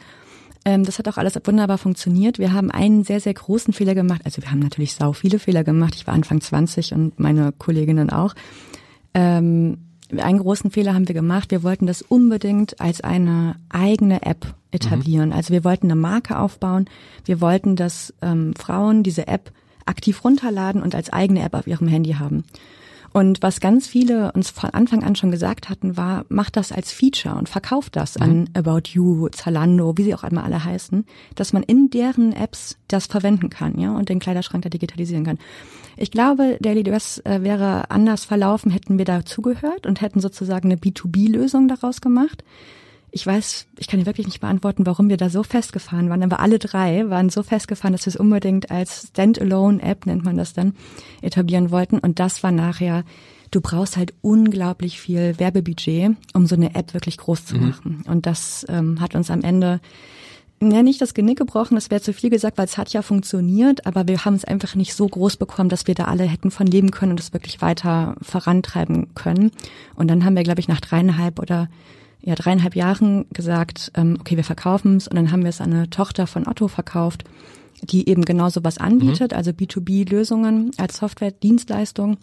Ähm, das hat auch alles wunderbar funktioniert. Wir haben einen sehr, sehr großen Fehler gemacht. Also wir haben natürlich sau viele Fehler gemacht. Ich war Anfang 20 und meine Kolleginnen auch. Ähm, einen großen Fehler haben wir gemacht. Wir wollten das unbedingt als eine eigene App etablieren. Mhm. Also wir wollten eine Marke aufbauen. Wir wollten, dass ähm, Frauen diese App aktiv runterladen und als eigene App auf ihrem Handy haben. Und was ganz viele uns von Anfang an schon gesagt hatten, war, mach das als Feature und verkauft das mhm. an About You, Zalando, wie sie auch einmal alle heißen, dass man in deren Apps das verwenden kann, ja, und den Kleiderschrank da digitalisieren kann. Ich glaube, Daily Dress äh, wäre anders verlaufen, hätten wir dazugehört und hätten sozusagen eine B2B-Lösung daraus gemacht ich weiß, ich kann dir wirklich nicht beantworten, warum wir da so festgefahren waren, aber alle drei waren so festgefahren, dass wir es unbedingt als Standalone-App, nennt man das dann, etablieren wollten. Und das war nachher, du brauchst halt unglaublich viel Werbebudget, um so eine App wirklich groß zu mhm. machen. Und das ähm, hat uns am Ende ja, nicht das Genick gebrochen, das wäre zu viel gesagt, weil es hat ja funktioniert, aber wir haben es einfach nicht so groß bekommen, dass wir da alle hätten von leben können und es wirklich weiter vorantreiben können. Und dann haben wir, glaube ich, nach dreieinhalb oder ja, dreieinhalb Jahren gesagt, ähm, okay, wir verkaufen es und dann haben wir es an eine Tochter von Otto verkauft, die eben genau sowas anbietet, mhm. also B2B-Lösungen als Software-Dienstleistung.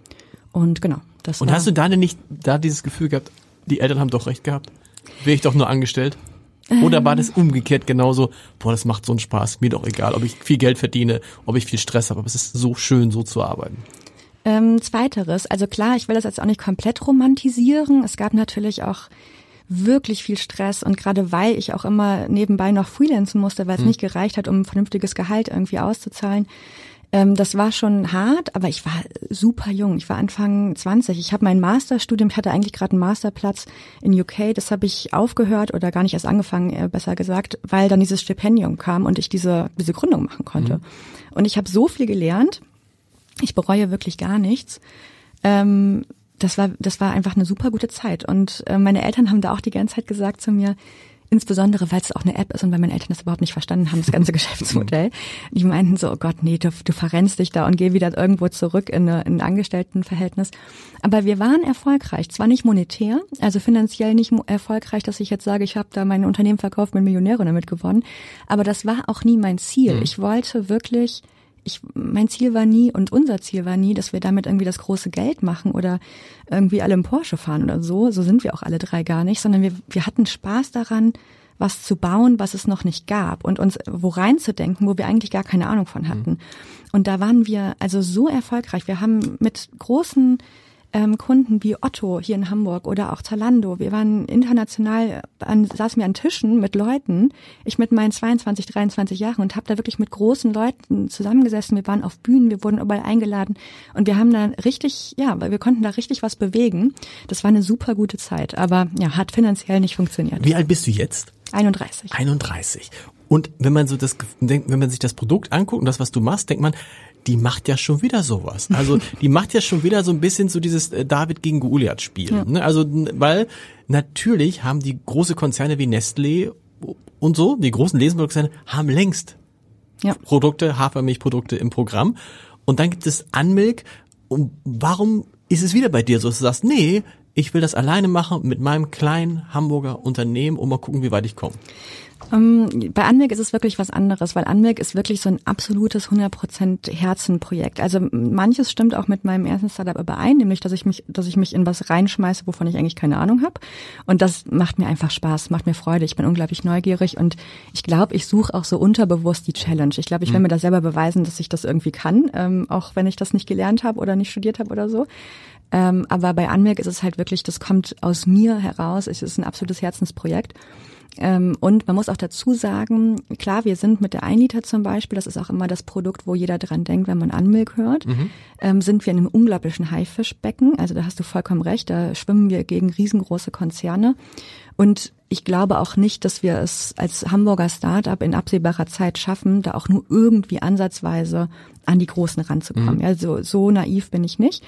Und genau, das Und war hast du da denn nicht da dieses Gefühl gehabt, die Eltern haben doch recht gehabt? Wäre ich doch nur angestellt? Oder war das ähm. umgekehrt genauso, boah, das macht so einen Spaß, mir doch egal, ob ich viel Geld verdiene, ob ich viel Stress habe, aber es ist so schön, so zu arbeiten. Ähm, zweiteres, also klar, ich will das jetzt auch nicht komplett romantisieren. Es gab natürlich auch wirklich viel Stress und gerade weil ich auch immer nebenbei noch freelancen musste, weil es mhm. nicht gereicht hat, um ein vernünftiges Gehalt irgendwie auszuzahlen. Ähm, das war schon hart, aber ich war super jung. Ich war Anfang 20. Ich habe mein Masterstudium, ich hatte eigentlich gerade einen Masterplatz in UK, das habe ich aufgehört oder gar nicht erst angefangen, äh, besser gesagt, weil dann dieses Stipendium kam und ich diese, diese Gründung machen konnte. Mhm. Und ich habe so viel gelernt. Ich bereue wirklich gar nichts. Ähm, das war, das war einfach eine super gute Zeit. Und äh, meine Eltern haben da auch die ganze Zeit gesagt zu mir, insbesondere weil es auch eine App ist und weil meine Eltern das überhaupt nicht verstanden haben, das ganze <laughs> Geschäftsmodell. Die meinten so, oh Gott, nee, du, du verrennst dich da und geh wieder irgendwo zurück in, eine, in ein Angestelltenverhältnis. Aber wir waren erfolgreich, zwar nicht monetär, also finanziell nicht erfolgreich, dass ich jetzt sage, ich habe da mein Unternehmen verkauft, bin Millionärin damit gewonnen, aber das war auch nie mein Ziel. Mhm. Ich wollte wirklich ich, mein Ziel war nie und unser Ziel war nie, dass wir damit irgendwie das große Geld machen oder irgendwie alle im Porsche fahren oder so. So sind wir auch alle drei gar nicht, sondern wir, wir hatten Spaß daran, was zu bauen, was es noch nicht gab und uns wo reinzudenken, wo wir eigentlich gar keine Ahnung von hatten. Mhm. Und da waren wir also so erfolgreich. Wir haben mit großen ähm, Kunden wie Otto hier in Hamburg oder auch Zalando. Wir waren international, an, saßen wir an Tischen mit Leuten, ich mit meinen 22, 23 Jahren und habe da wirklich mit großen Leuten zusammengesessen. Wir waren auf Bühnen, wir wurden überall eingeladen und wir haben da richtig, ja, weil wir konnten da richtig was bewegen. Das war eine super gute Zeit, aber ja, hat finanziell nicht funktioniert. Wie alt bist du jetzt? 31. 31. Und wenn man so das, wenn man sich das Produkt anguckt und das, was du machst, denkt man, die macht ja schon wieder sowas. Also <laughs> die macht ja schon wieder so ein bisschen so dieses äh, David gegen Goliath Spiel. Ja. Ne? Also natürlich haben die große Konzerne wie Nestlé und so, die großen Lebensmittelkonzerne haben längst ja. Produkte, Hafermilchprodukte im Programm. Und dann gibt es Anmilk. Und warum ist es wieder bei dir so, dass du sagst, nee, ich will das alleine machen mit meinem kleinen Hamburger Unternehmen und mal gucken, wie weit ich komme? Ähm, bei Anweg ist es wirklich was anderes, weil Anweg ist wirklich so ein absolutes 100% Herzenprojekt. Also manches stimmt auch mit meinem ersten Startup überein, nämlich dass ich mich, dass ich mich in was reinschmeiße, wovon ich eigentlich keine Ahnung habe. Und das macht mir einfach Spaß, macht mir Freude. Ich bin unglaublich neugierig und ich glaube, ich suche auch so unterbewusst die Challenge. Ich glaube, ich will mhm. mir da selber beweisen, dass ich das irgendwie kann, ähm, auch wenn ich das nicht gelernt habe oder nicht studiert habe oder so. Ähm, aber bei Anmerk ist es halt wirklich, das kommt aus mir heraus. Es ist ein absolutes Herzensprojekt. Ähm, und man muss auch dazu sagen, klar, wir sind mit der 1 Liter zum Beispiel, das ist auch immer das Produkt, wo jeder dran denkt, wenn man Anmilk hört, mhm. ähm, sind wir in einem unglaublichen Haifischbecken. Also da hast du vollkommen recht, da schwimmen wir gegen riesengroße Konzerne. Und ich glaube auch nicht, dass wir es als Hamburger Startup in absehbarer Zeit schaffen, da auch nur irgendwie ansatzweise an die Großen ranzukommen. Mhm. Ja, so, naiv bin ich nicht.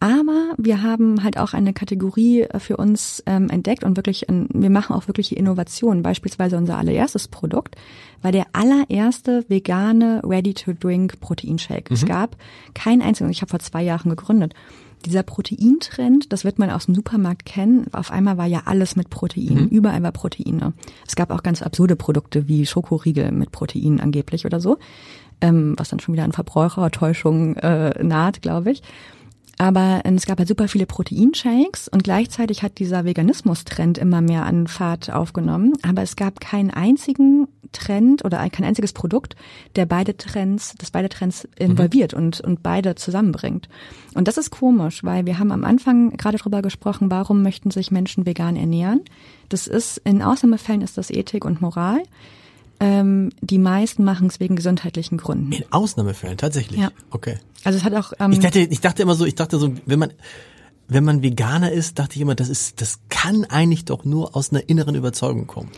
Aber wir haben halt auch eine Kategorie äh, für uns ähm, entdeckt und wirklich, wir machen auch wirkliche Innovationen. Beispielsweise unser allererstes Produkt war der allererste vegane Ready-to-Drink Proteinshake. Mhm. Es gab keinen einzigen, ich habe vor zwei Jahren gegründet. Dieser Proteintrend, das wird man aus dem Supermarkt kennen. Auf einmal war ja alles mit Protein. Mhm. Überall war Proteine. Es gab auch ganz absurde Produkte wie Schokoriegel mit Protein angeblich oder so, ähm, was dann schon wieder an Verbrauchertäuschung äh, naht, glaube ich. Aber ähm, es gab halt super viele Proteinshakes und gleichzeitig hat dieser Veganismus-Trend immer mehr an Fahrt aufgenommen. Aber es gab keinen einzigen Trend oder kein einziges Produkt, der beide Trends, das beide Trends involviert mhm. und, und beide zusammenbringt. Und das ist komisch, weil wir haben am Anfang gerade drüber gesprochen, warum möchten sich Menschen vegan ernähren. Das ist, in Ausnahmefällen ist das Ethik und Moral. Ähm, die meisten machen es wegen gesundheitlichen Gründen. In Ausnahmefällen, tatsächlich. Ja. Okay. Also es hat auch. Ähm, ich dachte, ich dachte immer so, ich dachte so, wenn man wenn man Veganer ist, dachte ich immer, das ist, das kann eigentlich doch nur aus einer inneren Überzeugung kommen.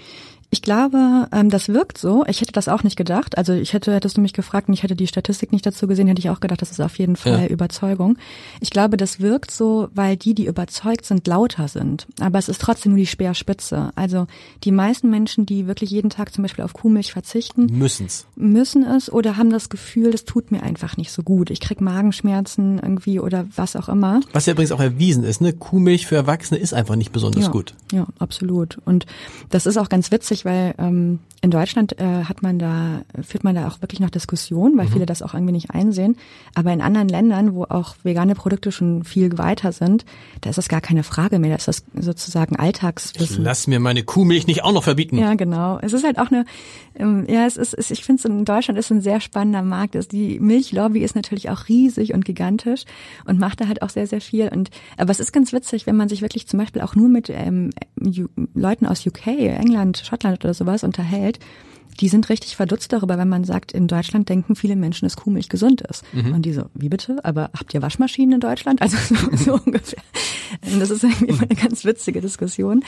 Ich glaube, ähm, das wirkt so. Ich hätte das auch nicht gedacht. Also ich hätte, hättest du mich gefragt und ich hätte die Statistik nicht dazu gesehen, hätte ich auch gedacht, das ist auf jeden Fall ja. Überzeugung. Ich glaube, das wirkt so, weil die, die überzeugt sind, lauter sind. Aber es ist trotzdem nur die Speerspitze. Also die meisten Menschen, die wirklich jeden Tag zum Beispiel auf Kuhmilch verzichten, müssen's. Müssen es oder haben das Gefühl, das tut mir einfach nicht so gut. Ich krieg Magenschmerzen irgendwie oder was auch immer. Was ja übrigens auch erwiesen ist, ne? Kuhmilch für Erwachsene ist einfach nicht besonders ja, gut. Ja, absolut. Und das ist auch ganz witzig, weil ähm, in Deutschland äh, hat man da, führt man da auch wirklich noch Diskussionen, weil mhm. viele das auch irgendwie nicht einsehen. Aber in anderen Ländern, wo auch vegane Produkte schon viel weiter sind, da ist das gar keine Frage mehr. Da ist das sozusagen Alltagswissen. Ich lass mir meine Kuhmilch nicht auch noch verbieten. Ja, genau. Es ist halt auch eine, ähm, ja, es ist, es, ich finde es in Deutschland ist ein sehr spannender Markt. Also die Milchlobby ist natürlich auch riesig und gigantisch und macht da halt auch sehr, sehr viel. Und aber es ist ganz witzig, wenn man sich wirklich zum Beispiel auch nur mit ähm, Leuten aus UK, England, Schottland oder sowas unterhält, die sind richtig verdutzt darüber, wenn man sagt, in Deutschland denken viele Menschen, dass Kuhmilch gesund ist. Mhm. Und die so, wie bitte? Aber habt ihr Waschmaschinen in Deutschland? Also so, <laughs> so ungefähr. Das ist irgendwie eine ganz witzige Diskussion.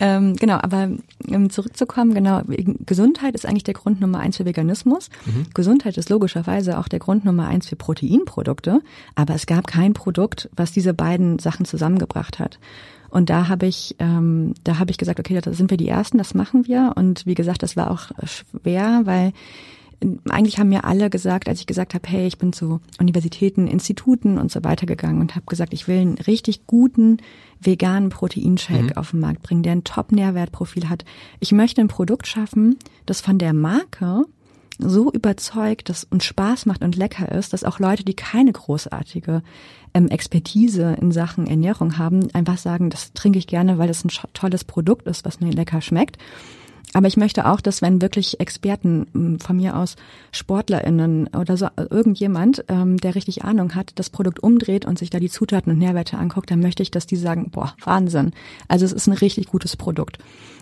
Ähm, genau, aber um zurückzukommen, genau, Gesundheit ist eigentlich der Grund Nummer eins für Veganismus. Mhm. Gesundheit ist logischerweise auch der Grund Nummer eins für Proteinprodukte. Aber es gab kein Produkt, was diese beiden Sachen zusammengebracht hat. Und da habe ich, ähm, da habe ich gesagt, okay, da sind wir die Ersten, das machen wir. Und wie gesagt, das war auch schwer, weil eigentlich haben mir alle gesagt, als ich gesagt habe, hey, ich bin zu Universitäten, Instituten und so weiter gegangen und habe gesagt, ich will einen richtig guten veganen Proteinshake mhm. auf den Markt bringen, der ein Top-Nährwertprofil hat. Ich möchte ein Produkt schaffen, das von der Marke so überzeugt dass, und Spaß macht und lecker ist, dass auch Leute, die keine großartige ähm, Expertise in Sachen Ernährung haben, einfach sagen, das trinke ich gerne, weil das ein tolles Produkt ist, was mir lecker schmeckt. Aber ich möchte auch, dass wenn wirklich Experten hm, von mir aus SportlerInnen oder so irgendjemand, ähm, der richtig Ahnung hat, das Produkt umdreht und sich da die Zutaten und Nährwerte anguckt, dann möchte ich, dass die sagen, boah, Wahnsinn. Also es ist ein richtig gutes Produkt.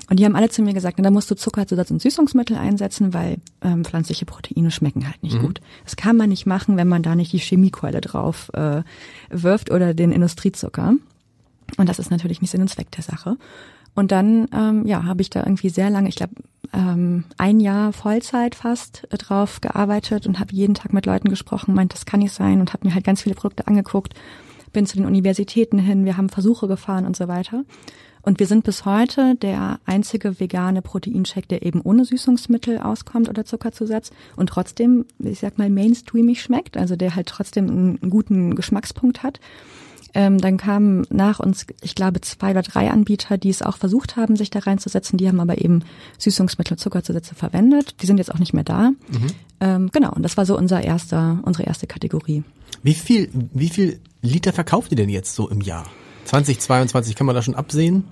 Und die haben alle zu mir gesagt, na, da musst du Zuckerzusatz und Süßungsmittel einsetzen, weil ähm, pflanzliche Proteine schmecken halt nicht mhm. gut. Das kann man nicht machen, wenn man da nicht die Chemiekeule drauf äh, wirft oder den Industriezucker. Und das ist natürlich nicht Sinn und Zweck der Sache. Und dann, ähm, ja, habe ich da irgendwie sehr lange, ich glaube, ähm, ein Jahr Vollzeit fast äh, drauf gearbeitet und habe jeden Tag mit Leuten gesprochen, meint, das kann nicht sein und habe mir halt ganz viele Produkte angeguckt, bin zu den Universitäten hin, wir haben Versuche gefahren und so weiter. Und wir sind bis heute der einzige vegane Proteinshake, der eben ohne Süßungsmittel auskommt oder Zuckerzusatz und trotzdem, ich sag mal, mainstreamig schmeckt, also der halt trotzdem einen guten Geschmackspunkt hat. Ähm, dann kamen nach uns, ich glaube, zwei oder drei Anbieter, die es auch versucht haben, sich da reinzusetzen. Die haben aber eben Süßungsmittel, Zuckerzusätze verwendet. Die sind jetzt auch nicht mehr da. Mhm. Ähm, genau, und das war so unser erster, unsere erste Kategorie. Wie viel, wie viel Liter verkauft ihr denn jetzt so im Jahr? 2022, kann man da schon absehen?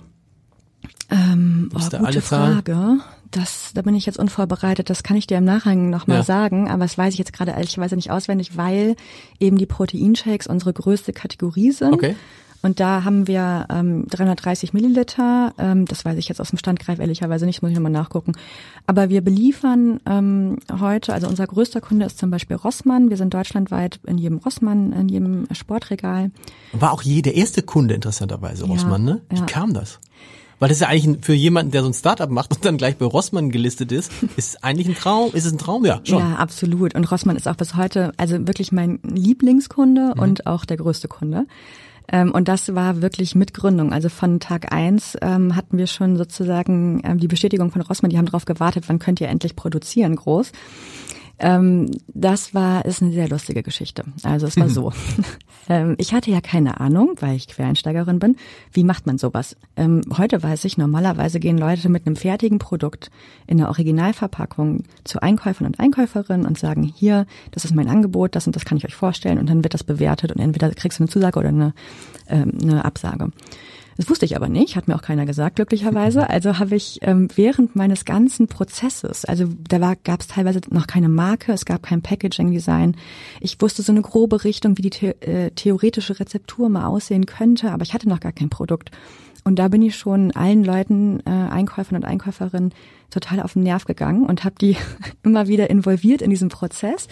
Ähm, oh, gute Frage. Das, da bin ich jetzt unvorbereitet. Das kann ich dir im Nachhang nochmal ja. sagen, aber das weiß ich jetzt gerade ehrlicherweise nicht auswendig, weil eben die Proteinshakes unsere größte Kategorie sind. Okay. Und da haben wir ähm, 330 Milliliter. Ähm, das weiß ich jetzt aus dem Standgreif ehrlicherweise nicht, muss ich nochmal nachgucken. Aber wir beliefern ähm, heute, also unser größter Kunde ist zum Beispiel Rossmann. Wir sind deutschlandweit in jedem Rossmann, in jedem Sportregal. War auch je der erste Kunde interessanterweise Rossmann, ja, ne? Wie ja. kam das? Weil das ist ja eigentlich für jemanden, der so ein Startup macht und dann gleich bei Rossmann gelistet ist, ist eigentlich ein Traum, ist es ein Traum, ja, schon. Ja, absolut. Und Rossmann ist auch bis heute, also wirklich mein Lieblingskunde mhm. und auch der größte Kunde. Ähm, und das war wirklich mit Gründung. Also von Tag eins ähm, hatten wir schon sozusagen ähm, die Bestätigung von Rossmann, die haben darauf gewartet, wann könnt ihr endlich produzieren groß. Ähm, das war, ist eine sehr lustige Geschichte. Also es war <laughs> so. ähm, ich hatte ja keine Ahnung, weil ich Quereinsteigerin bin, wie macht man sowas? Ähm, heute weiß ich, normalerweise gehen Leute mit einem fertigen Produkt in der Originalverpackung zu Einkäufern und Einkäuferinnen und sagen, hier, das ist mein Angebot, das und das kann ich euch vorstellen und dann wird das bewertet und entweder kriegst du eine Zusage oder eine, ähm, eine Absage. Das wusste ich aber nicht, hat mir auch keiner gesagt, glücklicherweise. <laughs> Also habe ich ähm, während meines ganzen Prozesses, also da gab es teilweise noch keine Marke, es gab kein Packaging-Design. Ich wusste so eine grobe Richtung, wie die the äh, theoretische Rezeptur mal aussehen könnte, aber ich hatte noch gar kein Produkt. Und da bin ich schon allen Leuten, äh, Einkäufern und Einkäuferinnen, total auf den Nerv gegangen und habe die <laughs> immer wieder involviert in diesem Prozess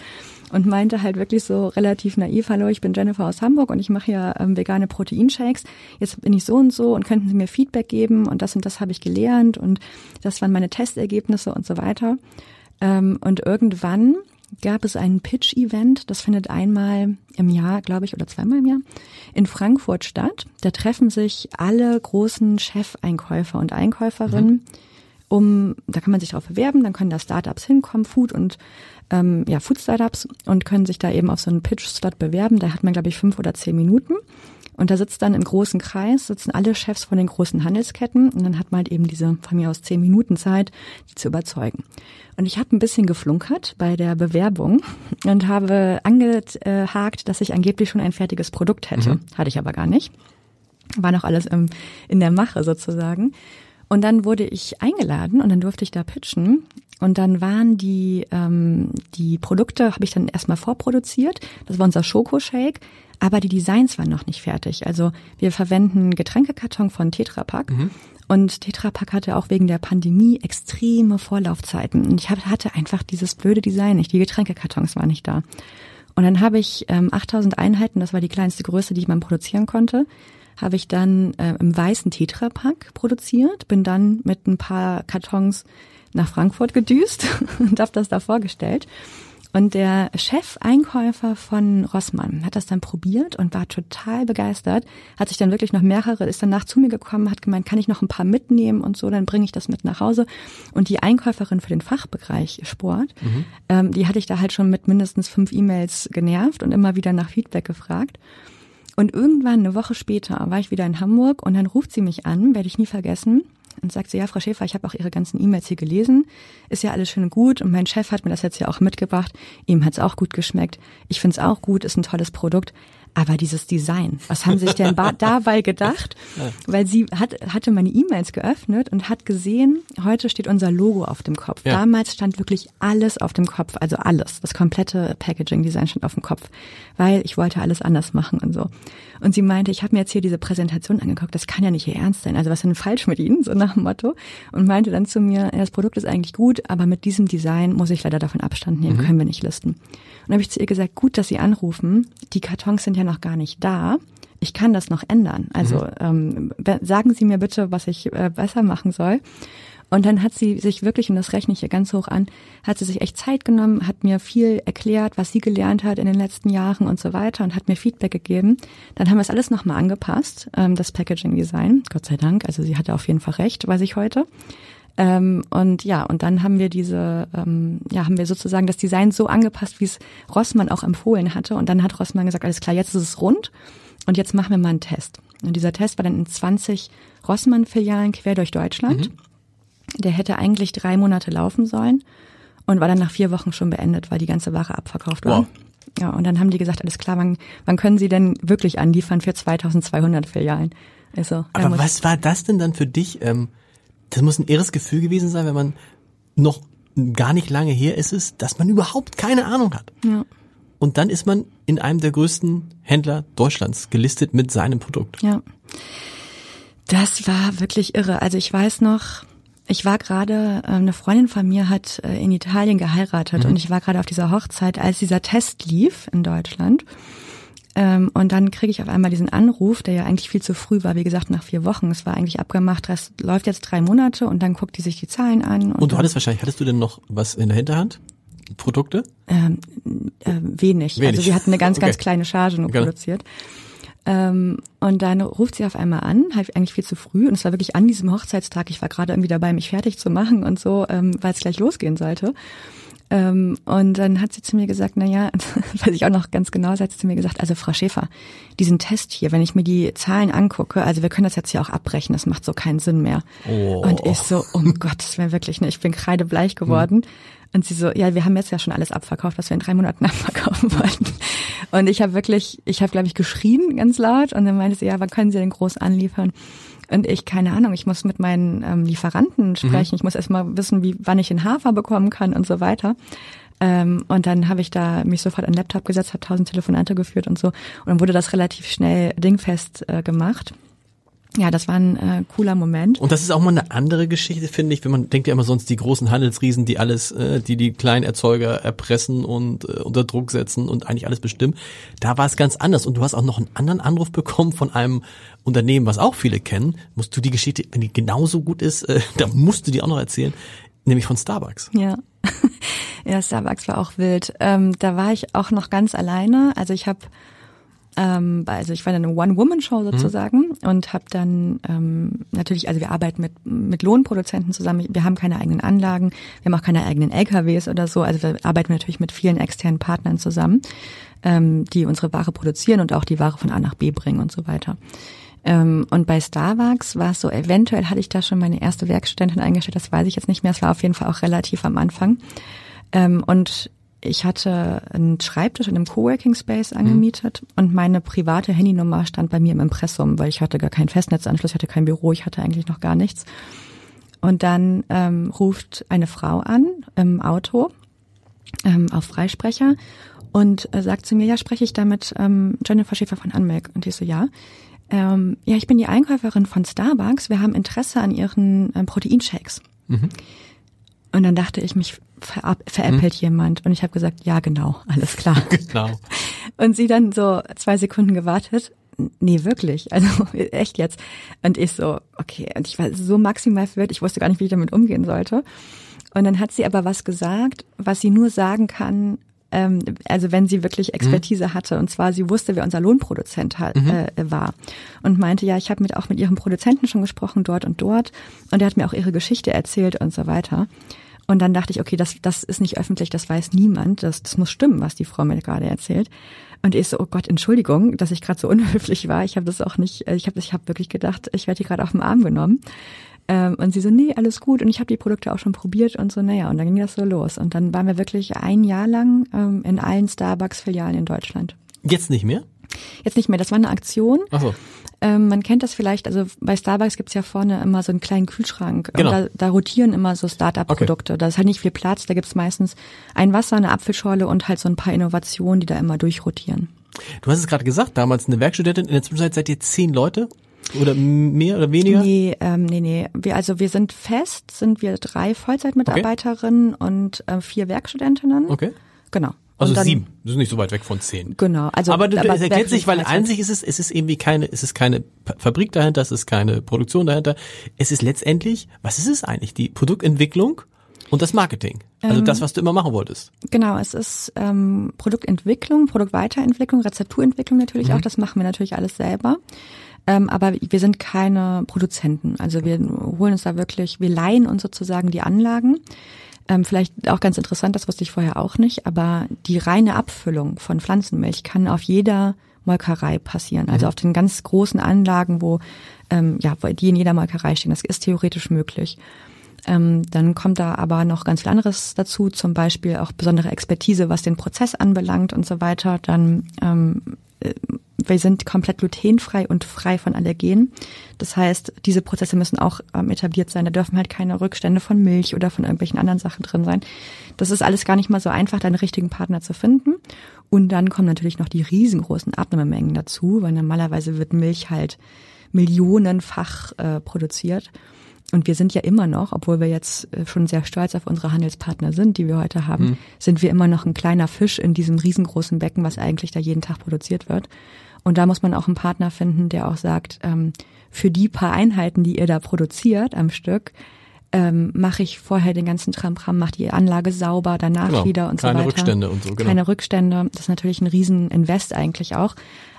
und meinte halt wirklich so relativ naiv, hallo, ich bin Jennifer aus Hamburg und ich mache ja ähm, vegane Proteinshakes. Jetzt bin ich so und so und könnten Sie mir Feedback geben und das und das habe ich gelernt und das waren meine Testergebnisse und so weiter. Ähm, und irgendwann gab es ein Pitch-Event, das findet einmal im Jahr, glaube ich, oder zweimal im Jahr in Frankfurt statt. Da treffen sich alle großen Chefeinkäufer und Einkäuferinnen. Mhm um, da kann man sich darauf bewerben, dann können da Startups hinkommen, Food und ähm, ja, Food Startups und können sich da eben auf so einen Pitch-Slot bewerben. Da hat man, glaube ich, fünf oder zehn Minuten. Und da sitzt dann im großen Kreis, sitzen alle Chefs von den großen Handelsketten und dann hat man halt eben diese von mir aus zehn Minuten Zeit, die zu überzeugen. Und ich habe ein bisschen geflunkert bei der Bewerbung und habe angehakt, dass ich angeblich schon ein fertiges Produkt hätte. Mhm. Hatte ich aber gar nicht. War noch alles im, in der Mache sozusagen. Und dann wurde ich eingeladen und dann durfte ich da pitchen. Und dann waren die, ähm, die Produkte, habe ich dann erstmal vorproduziert. Das war unser Schokoshake. Aber die Designs waren noch nicht fertig. Also wir verwenden Getränkekarton von Tetra Pak. Mhm. Und Tetra Pak hatte auch wegen der Pandemie extreme Vorlaufzeiten. Und ich hatte einfach dieses blöde Design nicht. Die Getränkekartons waren nicht da. Und dann habe ich ähm, 8000 Einheiten, das war die kleinste Größe, die ich mal produzieren konnte, habe ich dann äh, im weißen Tetrapack produziert, bin dann mit ein paar Kartons nach Frankfurt gedüst <laughs> und habe das da vorgestellt. Und der Chef-Einkäufer von Rossmann hat das dann probiert und war total begeistert, hat sich dann wirklich noch mehrere, ist danach zu mir gekommen, hat gemeint, kann ich noch ein paar mitnehmen und so, dann bringe ich das mit nach Hause. Und die Einkäuferin für den Fachbereich Sport, mhm. ähm, die hatte ich da halt schon mit mindestens fünf E-Mails genervt und immer wieder nach Feedback gefragt. Und irgendwann eine Woche später war ich wieder in Hamburg und dann ruft sie mich an, werde ich nie vergessen, und sagt sie, ja, Frau Schäfer, ich habe auch Ihre ganzen E-Mails hier gelesen, ist ja alles schön gut. Und mein Chef hat mir das jetzt ja auch mitgebracht, ihm hat's auch gut geschmeckt, ich find's auch gut, ist ein tolles Produkt, aber dieses Design, was haben Sie sich denn <laughs> dabei gedacht? Weil sie hat, hatte meine E-Mails geöffnet und hat gesehen, heute steht unser Logo auf dem Kopf. Ja. Damals stand wirklich alles auf dem Kopf, also alles. Das komplette Packaging-Design stand auf dem Kopf, weil ich wollte alles anders machen und so. Und sie meinte, ich habe mir jetzt hier diese Präsentation angeguckt, das kann ja nicht ihr Ernst sein. Also was ist denn falsch mit Ihnen? So nach dem Motto. Und meinte dann zu mir, das Produkt ist eigentlich gut, aber mit diesem Design muss ich leider davon Abstand nehmen, mhm. können wir nicht listen. Und habe ich zu ihr gesagt, gut, dass Sie anrufen. Die Kartons sind ja noch gar nicht da. Ich kann das noch ändern. Also mhm. ähm, sagen Sie mir bitte, was ich äh, besser machen soll. Und dann hat sie sich wirklich, und das rechne ich hier ganz hoch an, hat sie sich echt Zeit genommen, hat mir viel erklärt, was sie gelernt hat in den letzten Jahren und so weiter und hat mir Feedback gegeben. Dann haben wir es alles nochmal angepasst, ähm, das Packaging Design, Gott sei Dank. Also sie hatte auf jeden Fall recht, weiß ich heute. Ähm, und ja, und dann haben wir diese, ähm, ja, haben wir sozusagen das Design so angepasst, wie es Rossmann auch empfohlen hatte. Und dann hat Rossmann gesagt, alles klar, jetzt ist es rund. und jetzt machen wir mal einen Test. Und dieser Test war dann in 20 Rossmann-Filialen quer durch Deutschland. Mhm. Der hätte eigentlich drei Monate laufen sollen und war dann nach vier Wochen schon beendet, weil die ganze Ware abverkauft war. Wow. Ja, und dann haben die gesagt, alles klar, wann, wann können Sie denn wirklich anliefern für 2200 Filialen? Also, Aber was war das denn dann für dich? Ähm, das muss ein irres Gefühl gewesen sein, wenn man noch gar nicht lange her ist es, dass man überhaupt keine Ahnung hat. Ja. Und dann ist man in einem der größten Händler Deutschlands gelistet mit seinem Produkt. Ja. Das war wirklich irre. Also ich weiß noch, ich war gerade, äh, eine Freundin von mir hat äh, in Italien geheiratet mhm. und ich war gerade auf dieser Hochzeit, als dieser Test lief in Deutschland. Ähm, und dann kriege ich auf einmal diesen Anruf, der ja eigentlich viel zu früh war, wie gesagt, nach vier Wochen. Es war eigentlich abgemacht, das läuft jetzt drei Monate und dann guckt die sich die Zahlen an. Und, und du hattest wahrscheinlich, hattest du denn noch was in der Hinterhand? Produkte? Ähm, äh, wenig. wenig. Also wir hatten eine ganz, <laughs> okay. ganz kleine Charge nur genau. produziert. Ähm, und dann ruft sie auf einmal an, halt eigentlich viel zu früh. Und es war wirklich an diesem Hochzeitstag. Ich war gerade irgendwie dabei, mich fertig zu machen und so, ähm, weil es gleich losgehen sollte. Ähm, und dann hat sie zu mir gesagt, na ja, <laughs> weiß ich auch noch ganz genau, sie hat zu mir gesagt, also Frau Schäfer, diesen Test hier, wenn ich mir die Zahlen angucke, also wir können das jetzt hier auch abbrechen, das macht so keinen Sinn mehr. Oh. Und ich so, um <laughs> Gottes Willen, wirklich, ne, ich bin kreidebleich geworden. Hm. Und sie so, ja, wir haben jetzt ja schon alles abverkauft, was wir in drei Monaten <laughs> abverkaufen wollten. Und ich habe wirklich, ich habe, glaube ich, geschrien ganz laut und dann meinte sie, ja, wann können Sie denn groß anliefern? Und ich, keine Ahnung, ich muss mit meinen ähm, Lieferanten sprechen. Mhm. Ich muss erstmal wissen, wie, wann ich den Hafer bekommen kann und so weiter. Ähm, und dann habe ich da mich sofort an den Laptop gesetzt, habe tausend Telefonate geführt und so. Und dann wurde das relativ schnell dingfest äh, gemacht ja, das war ein äh, cooler Moment. Und das ist auch mal eine andere Geschichte, finde ich, wenn man denkt ja immer sonst die großen Handelsriesen, die alles, äh, die die kleinen Erzeuger erpressen und äh, unter Druck setzen und eigentlich alles bestimmen. Da war es ganz anders. Und du hast auch noch einen anderen Anruf bekommen von einem Unternehmen, was auch viele kennen. Musst du die Geschichte, wenn die genauso gut ist, äh, <laughs> da musst du die auch noch erzählen, nämlich von Starbucks. Ja. <laughs> ja, Starbucks war auch wild. Ähm, da war ich auch noch ganz alleine. Also ich habe ähm, also ich war dann eine One-Woman-Show mhm. sozusagen mhm. und habe dann ähm, natürlich, also wir arbeiten mit, mit Lohnproduzenten zusammen. Wir haben keine eigenen Anlagen, wir haben auch keine eigenen LKWs oder so. Also wir arbeiten natürlich mit vielen externen Partnern zusammen, ähm, die unsere Ware produzieren und auch die Ware von A nach B bringen und so weiter. Ähm, und bei Starbucks war es so, eventuell hatte ich da schon meine erste Werkstudentin eingestellt, das weiß ich jetzt nicht mehr. Es war auf jeden Fall auch relativ am Anfang. Ähm, und ich hatte einen Schreibtisch in einem Coworking Space angemietet mhm. und meine private Handynummer stand bei mir im Impressum, weil ich hatte gar keinen Festnetzanschluss, ich hatte kein Büro, ich hatte eigentlich noch gar nichts. Und dann ähm, ruft eine Frau an im Auto ähm, auf Freisprecher und äh, sagt zu mir, ja, spreche ich damit ähm, Jennifer Schäfer von Anmelk? Und ich so, ja. Ähm, ja, ich bin die Einkäuferin von Starbucks. Wir haben Interesse an ihren ähm, Proteinshakes. Mhm. Und dann dachte ich, mich veräppelt hm. jemand. Und ich habe gesagt, ja, genau, alles klar. <laughs> genau. Und sie dann so zwei Sekunden gewartet. Nee, wirklich. Also <laughs> echt jetzt. Und ich so, okay. Und ich war so maximal verwirrt, ich wusste gar nicht, wie ich damit umgehen sollte. Und dann hat sie aber was gesagt, was sie nur sagen kann, ähm, also wenn sie wirklich Expertise mhm. hatte. Und zwar, sie wusste, wer unser Lohnproduzent hat, mhm. äh, war. Und meinte, ja, ich habe mit auch mit ihrem Produzenten schon gesprochen, dort und dort. Und er hat mir auch ihre Geschichte erzählt und so weiter. Und dann dachte ich, okay, das, das ist nicht öffentlich, das weiß niemand. Das, das muss stimmen, was die Frau mir gerade erzählt. Und ich so, oh Gott, Entschuldigung, dass ich gerade so <laughs> unhöflich war. Ich habe das auch nicht, ich habe ich hab wirklich gedacht, ich werde die gerade auf den Arm genommen. Ähm, und sie so, nee, alles gut. Und ich habe die Produkte auch schon probiert und so, naja, und dann ging das so los. Und dann waren wir wirklich ein Jahr lang ähm, in allen Starbucks-Filialen in Deutschland. Jetzt nicht mehr? Jetzt nicht mehr. Das war eine Aktion. Ach so. Ähm, man kennt das vielleicht, also bei Starbucks gibt's ja vorne immer so einen kleinen Kühlschrank. Genau. Da, da rotieren immer so Start-up-Produkte. Okay. Da ist halt nicht viel Platz. Da gibt's meistens ein Wasser, eine Apfelschorle und halt so ein paar Innovationen, die da immer durchrotieren. Du hast es gerade gesagt, damals eine Werkstudentin, in der Zwischenzeit seid ihr zehn Leute oder mehr oder weniger? Nee, ähm, nee, nee. Wir, also wir sind fest, sind wir drei Vollzeitmitarbeiterinnen okay. und äh, vier Werkstudentinnen. Okay. Genau. Also dann, sieben, das ist nicht so weit weg von zehn. Genau. Also, aber, aber es erkennt sich, weil an sich ist es, es ist irgendwie keine, es ist keine Fabrik dahinter, es ist keine Produktion dahinter. Es ist letztendlich, was ist es eigentlich? Die Produktentwicklung und das Marketing. Also ähm, das, was du immer machen wolltest. Genau, es ist ähm, Produktentwicklung, Produktweiterentwicklung, Rezepturentwicklung natürlich mhm. auch. Das machen wir natürlich alles selber. Ähm, aber wir sind keine Produzenten. Also wir holen uns da wirklich, wir leihen uns sozusagen die Anlagen. Ähm, vielleicht auch ganz interessant, das wusste ich vorher auch nicht, aber die reine Abfüllung von Pflanzenmilch kann auf jeder Molkerei passieren. Also mhm. auf den ganz großen Anlagen, wo ähm, ja, die in jeder Molkerei stehen. Das ist theoretisch möglich. Ähm, dann kommt da aber noch ganz viel anderes dazu, zum Beispiel auch besondere Expertise, was den Prozess anbelangt und so weiter. Dann ähm, äh, wir sind komplett glutenfrei und frei von Allergenen. Das heißt, diese Prozesse müssen auch ähm, etabliert sein. Da dürfen halt keine Rückstände von Milch oder von irgendwelchen anderen Sachen drin sein. Das ist alles gar nicht mal so einfach, deinen richtigen Partner zu finden. Und dann kommen natürlich noch die riesengroßen Abnahmemengen dazu, weil normalerweise wird Milch halt millionenfach äh, produziert. Und wir sind ja immer noch, obwohl wir jetzt äh, schon sehr stolz auf unsere Handelspartner sind, die wir heute haben, mhm. sind wir immer noch ein kleiner Fisch in diesem riesengroßen Becken, was eigentlich da jeden Tag produziert wird. Und da muss man auch einen Partner finden, der auch sagt, ähm, für die paar Einheiten, die ihr da produziert am Stück, ähm, mache ich vorher den ganzen Tramkram, mache die Anlage sauber, danach genau. wieder und Keine so weiter. Keine Rückstände und so, genau. Keine Rückstände. Das ist natürlich ein Rieseninvest eigentlich auch.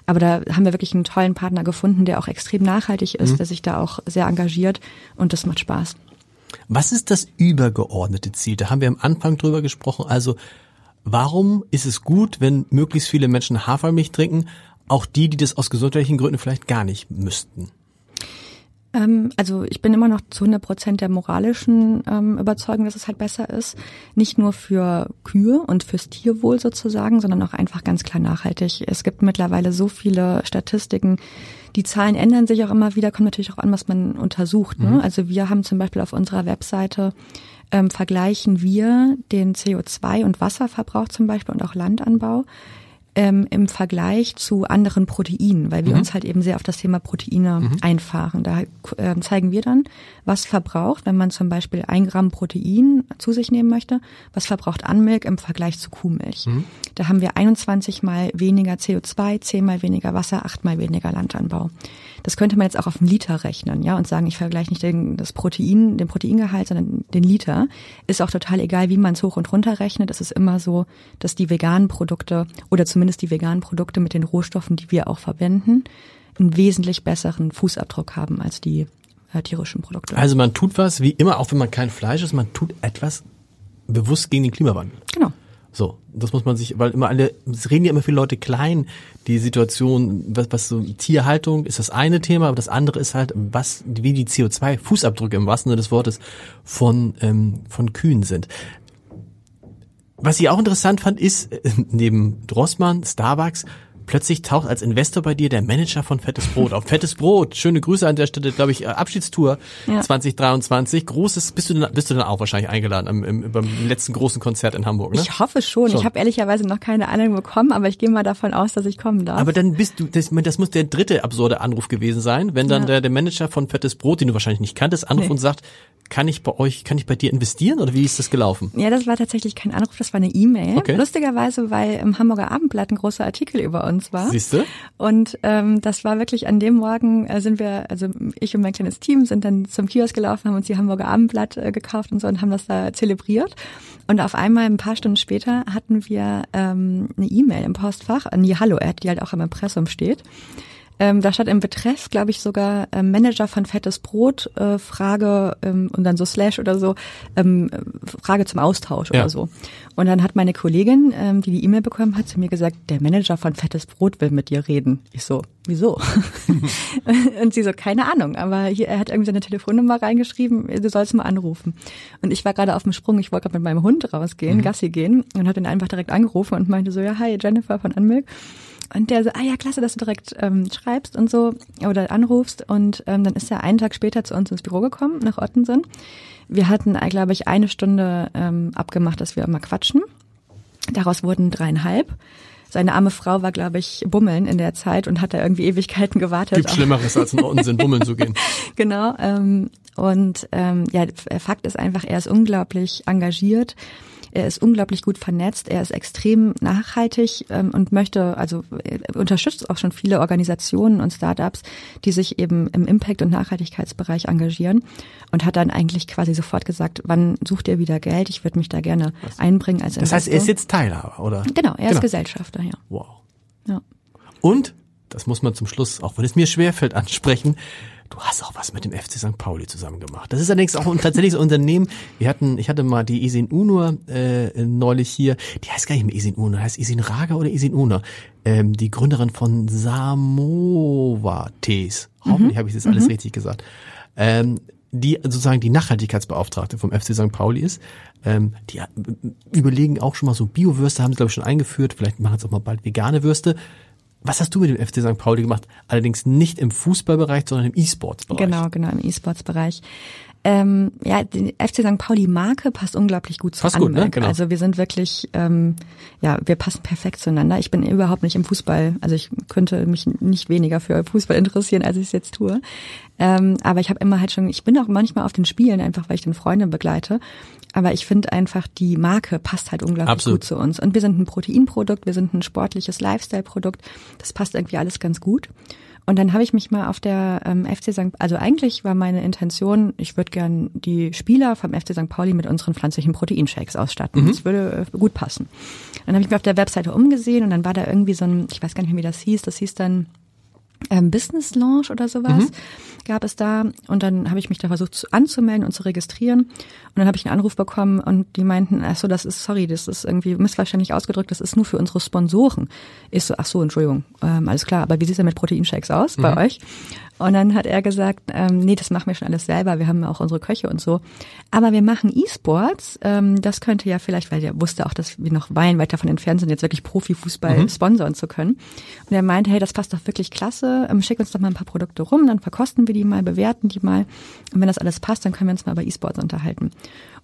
Aber da haben wir wirklich einen tollen Partner gefunden, der auch extrem nachhaltig ist, mhm. der sich da auch sehr engagiert und das macht Spaß. Was ist das übergeordnete Ziel? Da haben wir am Anfang drüber gesprochen. Also warum ist es gut, wenn möglichst viele Menschen Hafermilch trinken, auch die, die das aus gesundheitlichen Gründen vielleicht gar nicht müssten? Ähm, also ich bin immer noch zu 100 Prozent der moralischen ähm, Überzeugung, dass es halt besser ist. Nicht nur für Kühe und fürs Tierwohl sozusagen, sondern auch einfach ganz klar nachhaltig. Es gibt mittlerweile so viele Statistiken. Die Zahlen ändern sich auch immer wieder, kommt natürlich auch an, was man untersucht. Ne? Mhm. Also wir haben zum Beispiel auf unserer Webseite ähm, vergleichen wir den CO2- und Wasserverbrauch zum Beispiel und auch Landanbau ähm, im Vergleich zu anderen Proteinen, weil wir mhm. uns halt eben sehr auf das Thema Proteine mhm. einfahren. Da äh, zeigen wir dann, was verbraucht, wenn man zum Beispiel ein Gramm Protein zu sich nehmen möchte, was verbraucht Anmilch im Vergleich zu Kuhmilch. Mhm. Da haben wir 21 mal weniger CO2, 10 mal weniger Wasser, 8 mal weniger Landanbau. Das könnte man jetzt auch auf einen Liter rechnen, ja, und sagen, ich vergleiche nicht den, das Protein, den Proteingehalt, sondern den Liter. Ist auch total egal, wie man es hoch und runter rechnet. Es ist immer so, dass die veganen Produkte oder zumindest die veganen Produkte mit den Rohstoffen, die wir auch verwenden, einen wesentlich besseren Fußabdruck haben als die äh, tierischen Produkte. Also man tut was, wie immer, auch wenn man kein Fleisch ist, man tut etwas bewusst gegen den Klimawandel. Genau. So, das muss man sich, weil immer alle, es reden ja immer viele Leute klein, die Situation, was, was so Tierhaltung ist das eine Thema, aber das andere ist halt, was, wie die CO2-Fußabdrücke im wahrsten Sinne des Wortes von, ähm, von Kühen sind. Was ich auch interessant fand, ist, äh, neben Drossmann, Starbucks, plötzlich taucht als Investor bei dir der Manager von Fettes Brot auf. Fettes Brot, schöne Grüße an der Stelle, glaube ich, äh, Abschiedstour ja. 2023. Großes, bist du, dann, bist du dann auch wahrscheinlich eingeladen am, im, beim letzten großen Konzert in Hamburg, ne? Ich hoffe schon. schon. Ich habe ehrlicherweise noch keine Ahnung bekommen, aber ich gehe mal davon aus, dass ich kommen darf. Aber dann bist du, das, das muss der dritte absurde Anruf gewesen sein, wenn dann ja. der, der Manager von Fettes Brot, den du wahrscheinlich nicht kanntest, anruft nee. und sagt, kann ich bei euch, kann ich bei dir investieren oder wie ist das gelaufen? Ja, das war tatsächlich kein Anruf, das war eine E-Mail. Okay. Lustigerweise, weil im Hamburger Abendblatt ein großer Artikel über uns war. Siehst du? Und ähm, das war wirklich an dem Morgen, äh, sind wir, also ich und mein kleines Team sind dann zum Kiosk gelaufen, haben uns die Hamburger Abendblatt äh, gekauft und so und haben das da zelebriert. Und auf einmal, ein paar Stunden später, hatten wir ähm, eine E-Mail im Postfach an die Hallo-Ad, die halt auch im Impressum steht. Ähm, da stand im Betreff, glaube ich, sogar ähm, Manager von Fettes Brot, äh, Frage ähm, und dann so Slash oder so, ähm, Frage zum Austausch ja. oder so. Und dann hat meine Kollegin, ähm, die die E-Mail bekommen hat, zu mir gesagt, der Manager von Fettes Brot will mit dir reden. Ich so, wieso? <laughs> und sie so, keine Ahnung, aber hier, er hat irgendwie seine Telefonnummer reingeschrieben, du sollst mal anrufen. Und ich war gerade auf dem Sprung, ich wollte gerade mit meinem Hund rausgehen, mhm. Gassi gehen und habe ihn einfach direkt angerufen und meinte so, ja, hi, Jennifer von Anmilk. Und der so, ah ja, klasse, dass du direkt ähm, schreibst und so oder anrufst. Und ähm, dann ist er einen Tag später zu uns ins Büro gekommen, nach Ottensen. Wir hatten, äh, glaube ich, eine Stunde ähm, abgemacht, dass wir immer quatschen. Daraus wurden dreieinhalb. Seine arme Frau war, glaube ich, bummeln in der Zeit und hat da irgendwie Ewigkeiten gewartet. Gibt Schlimmeres, als in Unsinn bummeln zu gehen. <laughs> genau. Ähm, und ähm, ja, Fakt ist einfach, er ist unglaublich engagiert er ist unglaublich gut vernetzt, er ist extrem nachhaltig ähm, und möchte, also unterstützt auch schon viele Organisationen und Startups, die sich eben im Impact- und Nachhaltigkeitsbereich engagieren und hat dann eigentlich quasi sofort gesagt, wann sucht ihr wieder Geld? Ich würde mich da gerne Was? einbringen als Investor. Das heißt, er ist jetzt Teilhaber, oder? Genau, er genau. ist Gesellschafter, ja. Wow. Ja. Und das muss man zum Schluss, auch wenn es mir schwerfällt, ansprechen. Du hast auch was mit dem FC St. Pauli zusammen gemacht. Das ist allerdings auch ein tatsächliches Unternehmen. Wir hatten, ich hatte mal die Isin Unur äh, neulich hier. Die heißt gar nicht mehr Isin Unur, heißt Isin Raga oder Isin Unur. Ähm, die Gründerin von Samoa Tees. Hoffentlich mhm. habe ich das alles mhm. richtig gesagt. Ähm, die sozusagen die Nachhaltigkeitsbeauftragte vom FC St. Pauli ist. Ähm, die äh, überlegen auch schon mal so Biowürste, haben sie glaube ich schon eingeführt. Vielleicht machen sie auch mal bald vegane Würste. Was hast du mit dem FC St. Pauli gemacht? Allerdings nicht im Fußballbereich, sondern im E-Sports-Bereich. Genau, genau, im E-Sports-Bereich. Ähm, ja, die FC St. Pauli Marke passt unglaublich gut zu Passt gut, ne? genau. Also wir sind wirklich, ähm, ja, wir passen perfekt zueinander. Ich bin überhaupt nicht im Fußball, also ich könnte mich nicht weniger für Fußball interessieren, als ich es jetzt tue. Ähm, aber ich habe immer halt schon, ich bin auch manchmal auf den Spielen, einfach weil ich den Freunde begleite. Aber ich finde einfach, die Marke passt halt unglaublich Absolut. gut zu uns. Und wir sind ein Proteinprodukt, wir sind ein sportliches Lifestyle-Produkt. Das passt irgendwie alles ganz gut. Und dann habe ich mich mal auf der ähm, FC St. Also eigentlich war meine Intention, ich würde gern die Spieler vom FC St. Pauli mit unseren pflanzlichen Proteinshakes ausstatten. Mhm. Das würde äh, gut passen. Dann habe ich mir auf der Webseite umgesehen und dann war da irgendwie so ein, ich weiß gar nicht mehr, wie das hieß, das hieß dann ähm, Business Launch oder sowas mhm. gab es da und dann habe ich mich da versucht zu, anzumelden und zu registrieren und dann habe ich einen Anruf bekommen und die meinten, ach so, das ist sorry, das ist irgendwie missverständlich ausgedrückt, das ist nur für unsere Sponsoren. Ich so, ach so, Entschuldigung, ähm, alles klar, aber wie sieht es denn mit Proteinshakes aus mhm. bei euch? Und dann hat er gesagt, ähm, nee, das machen wir schon alles selber, wir haben auch unsere Köche und so. Aber wir machen E-Sports, ähm, das könnte ja vielleicht, weil er wusste auch, dass wir noch weit davon entfernt sind, jetzt wirklich Profifußball mhm. sponsoren zu können. Und er meinte, hey, das passt doch wirklich klasse, ähm, schick uns doch mal ein paar Produkte rum, dann verkosten wir die mal, bewerten die mal. Und wenn das alles passt, dann können wir uns mal über E-Sports unterhalten.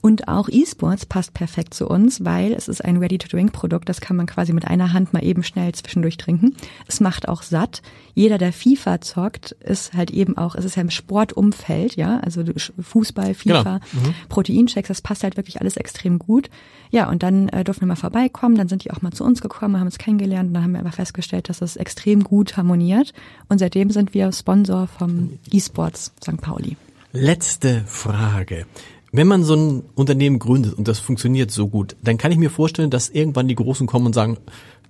Und auch E-Sports passt perfekt zu uns, weil es ist ein Ready-to-Drink-Produkt. Das kann man quasi mit einer Hand mal eben schnell zwischendurch trinken. Es macht auch satt. Jeder, der FIFA zockt, ist halt eben auch, es ist ja im Sportumfeld, ja, also Fußball, FIFA, genau. mhm. Proteinchecks, das passt halt wirklich alles extrem gut. Ja, und dann äh, durften wir mal vorbeikommen, dann sind die auch mal zu uns gekommen, haben uns kennengelernt und dann haben wir aber festgestellt, dass das extrem gut harmoniert. Und seitdem sind wir Sponsor vom E-Sports St. Pauli. Letzte Frage. Wenn man so ein Unternehmen gründet und das funktioniert so gut, dann kann ich mir vorstellen, dass irgendwann die Großen kommen und sagen,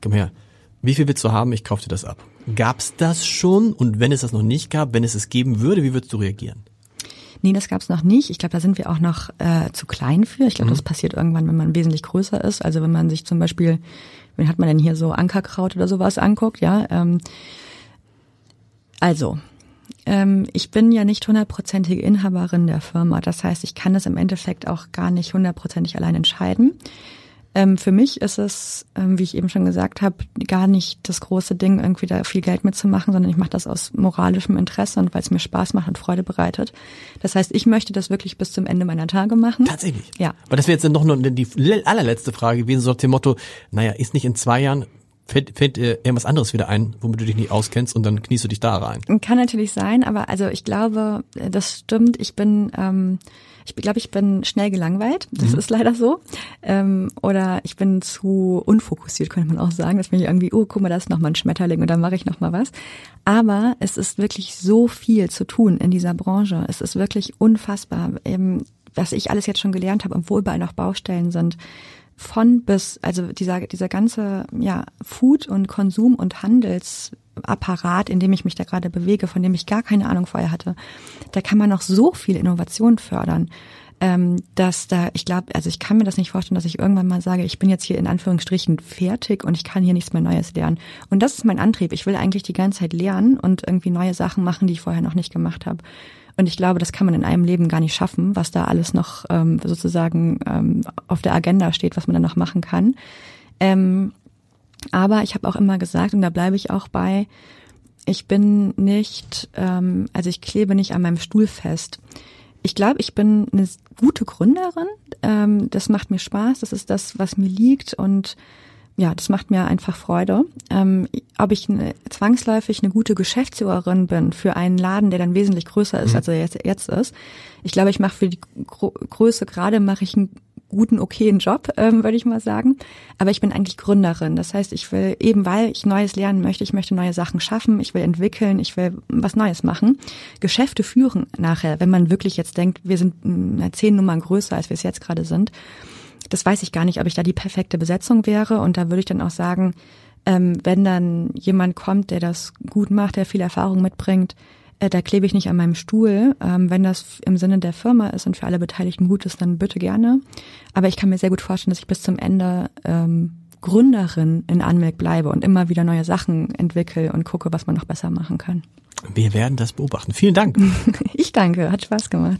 komm her, wie viel willst du haben? Ich kaufe dir das ab. Gab's das schon? Und wenn es das noch nicht gab, wenn es es geben würde, wie würdest du reagieren? Nee, das gab's noch nicht. Ich glaube, da sind wir auch noch äh, zu klein für. Ich glaube, mhm. das passiert irgendwann, wenn man wesentlich größer ist. Also wenn man sich zum Beispiel, wen hat man denn hier so Ankerkraut oder sowas anguckt, ja. Ähm, also, ähm, ich bin ja nicht hundertprozentige Inhaberin der Firma. Das heißt, ich kann das im Endeffekt auch gar nicht hundertprozentig allein entscheiden. Ähm, für mich ist es, ähm, wie ich eben schon gesagt habe, gar nicht das große Ding, irgendwie da viel Geld mitzumachen, sondern ich mache das aus moralischem Interesse und weil es mir Spaß macht und Freude bereitet. Das heißt, ich möchte das wirklich bis zum Ende meiner Tage machen. Tatsächlich? Ja. Aber das wäre jetzt dann noch nur die allerletzte Frage gewesen, so nach dem Motto, naja, ist nicht in zwei Jahren fällt, fällt dir irgendwas anderes wieder ein, womit du dich nicht auskennst und dann kniest du dich da rein. Kann natürlich sein, aber also ich glaube, das stimmt. Ich bin, ähm, ich glaube, ich bin schnell gelangweilt. Das mhm. ist leider so. Ähm, oder ich bin zu unfokussiert, könnte man auch sagen. Dass mir irgendwie, oh, guck mal, da ist noch mal ein Schmetterling und dann mache ich noch mal was. Aber es ist wirklich so viel zu tun in dieser Branche. Es ist wirklich unfassbar, eben, was ich alles jetzt schon gelernt habe, obwohl überall noch Baustellen sind von bis, also dieser, dieser ganze ja, Food- und Konsum- und Handelsapparat, in dem ich mich da gerade bewege, von dem ich gar keine Ahnung vorher hatte, da kann man noch so viel Innovation fördern, ähm, dass da, ich glaube, also ich kann mir das nicht vorstellen, dass ich irgendwann mal sage, ich bin jetzt hier in Anführungsstrichen fertig und ich kann hier nichts mehr Neues lernen. Und das ist mein Antrieb. Ich will eigentlich die ganze Zeit lernen und irgendwie neue Sachen machen, die ich vorher noch nicht gemacht habe. Und ich glaube, das kann man in einem Leben gar nicht schaffen, was da alles noch ähm, sozusagen ähm, auf der Agenda steht, was man dann noch machen kann. Ähm, aber ich habe auch immer gesagt, und da bleibe ich auch bei, ich bin nicht, ähm, also ich klebe nicht an meinem Stuhl fest. Ich glaube, ich bin eine gute Gründerin. Ähm, das macht mir Spaß. Das ist das, was mir liegt und ja, das macht mir einfach Freude. Ähm, ob ich eine, zwangsläufig eine gute Geschäftsführerin bin für einen Laden, der dann wesentlich größer ist, mhm. als er jetzt, jetzt ist. Ich glaube, ich mache für die Gro Größe gerade mache ich einen guten, okayen Job, ähm, würde ich mal sagen. Aber ich bin eigentlich Gründerin. Das heißt, ich will eben, weil ich Neues lernen möchte, ich möchte neue Sachen schaffen, ich will entwickeln, ich will was Neues machen. Geschäfte führen nachher, wenn man wirklich jetzt denkt, wir sind eine zehn Nummern größer, als wir es jetzt gerade sind das weiß ich gar nicht, ob ich da die perfekte Besetzung wäre. Und da würde ich dann auch sagen, ähm, wenn dann jemand kommt, der das gut macht, der viel Erfahrung mitbringt, äh, da klebe ich nicht an meinem Stuhl. Ähm, wenn das im Sinne der Firma ist und für alle Beteiligten gut ist, dann bitte gerne. Aber ich kann mir sehr gut vorstellen, dass ich bis zum Ende ähm, Gründerin in Anmelk bleibe und immer wieder neue Sachen entwickle und gucke, was man noch besser machen kann. Wir werden das beobachten. Vielen Dank. <laughs> ich danke, hat Spaß gemacht.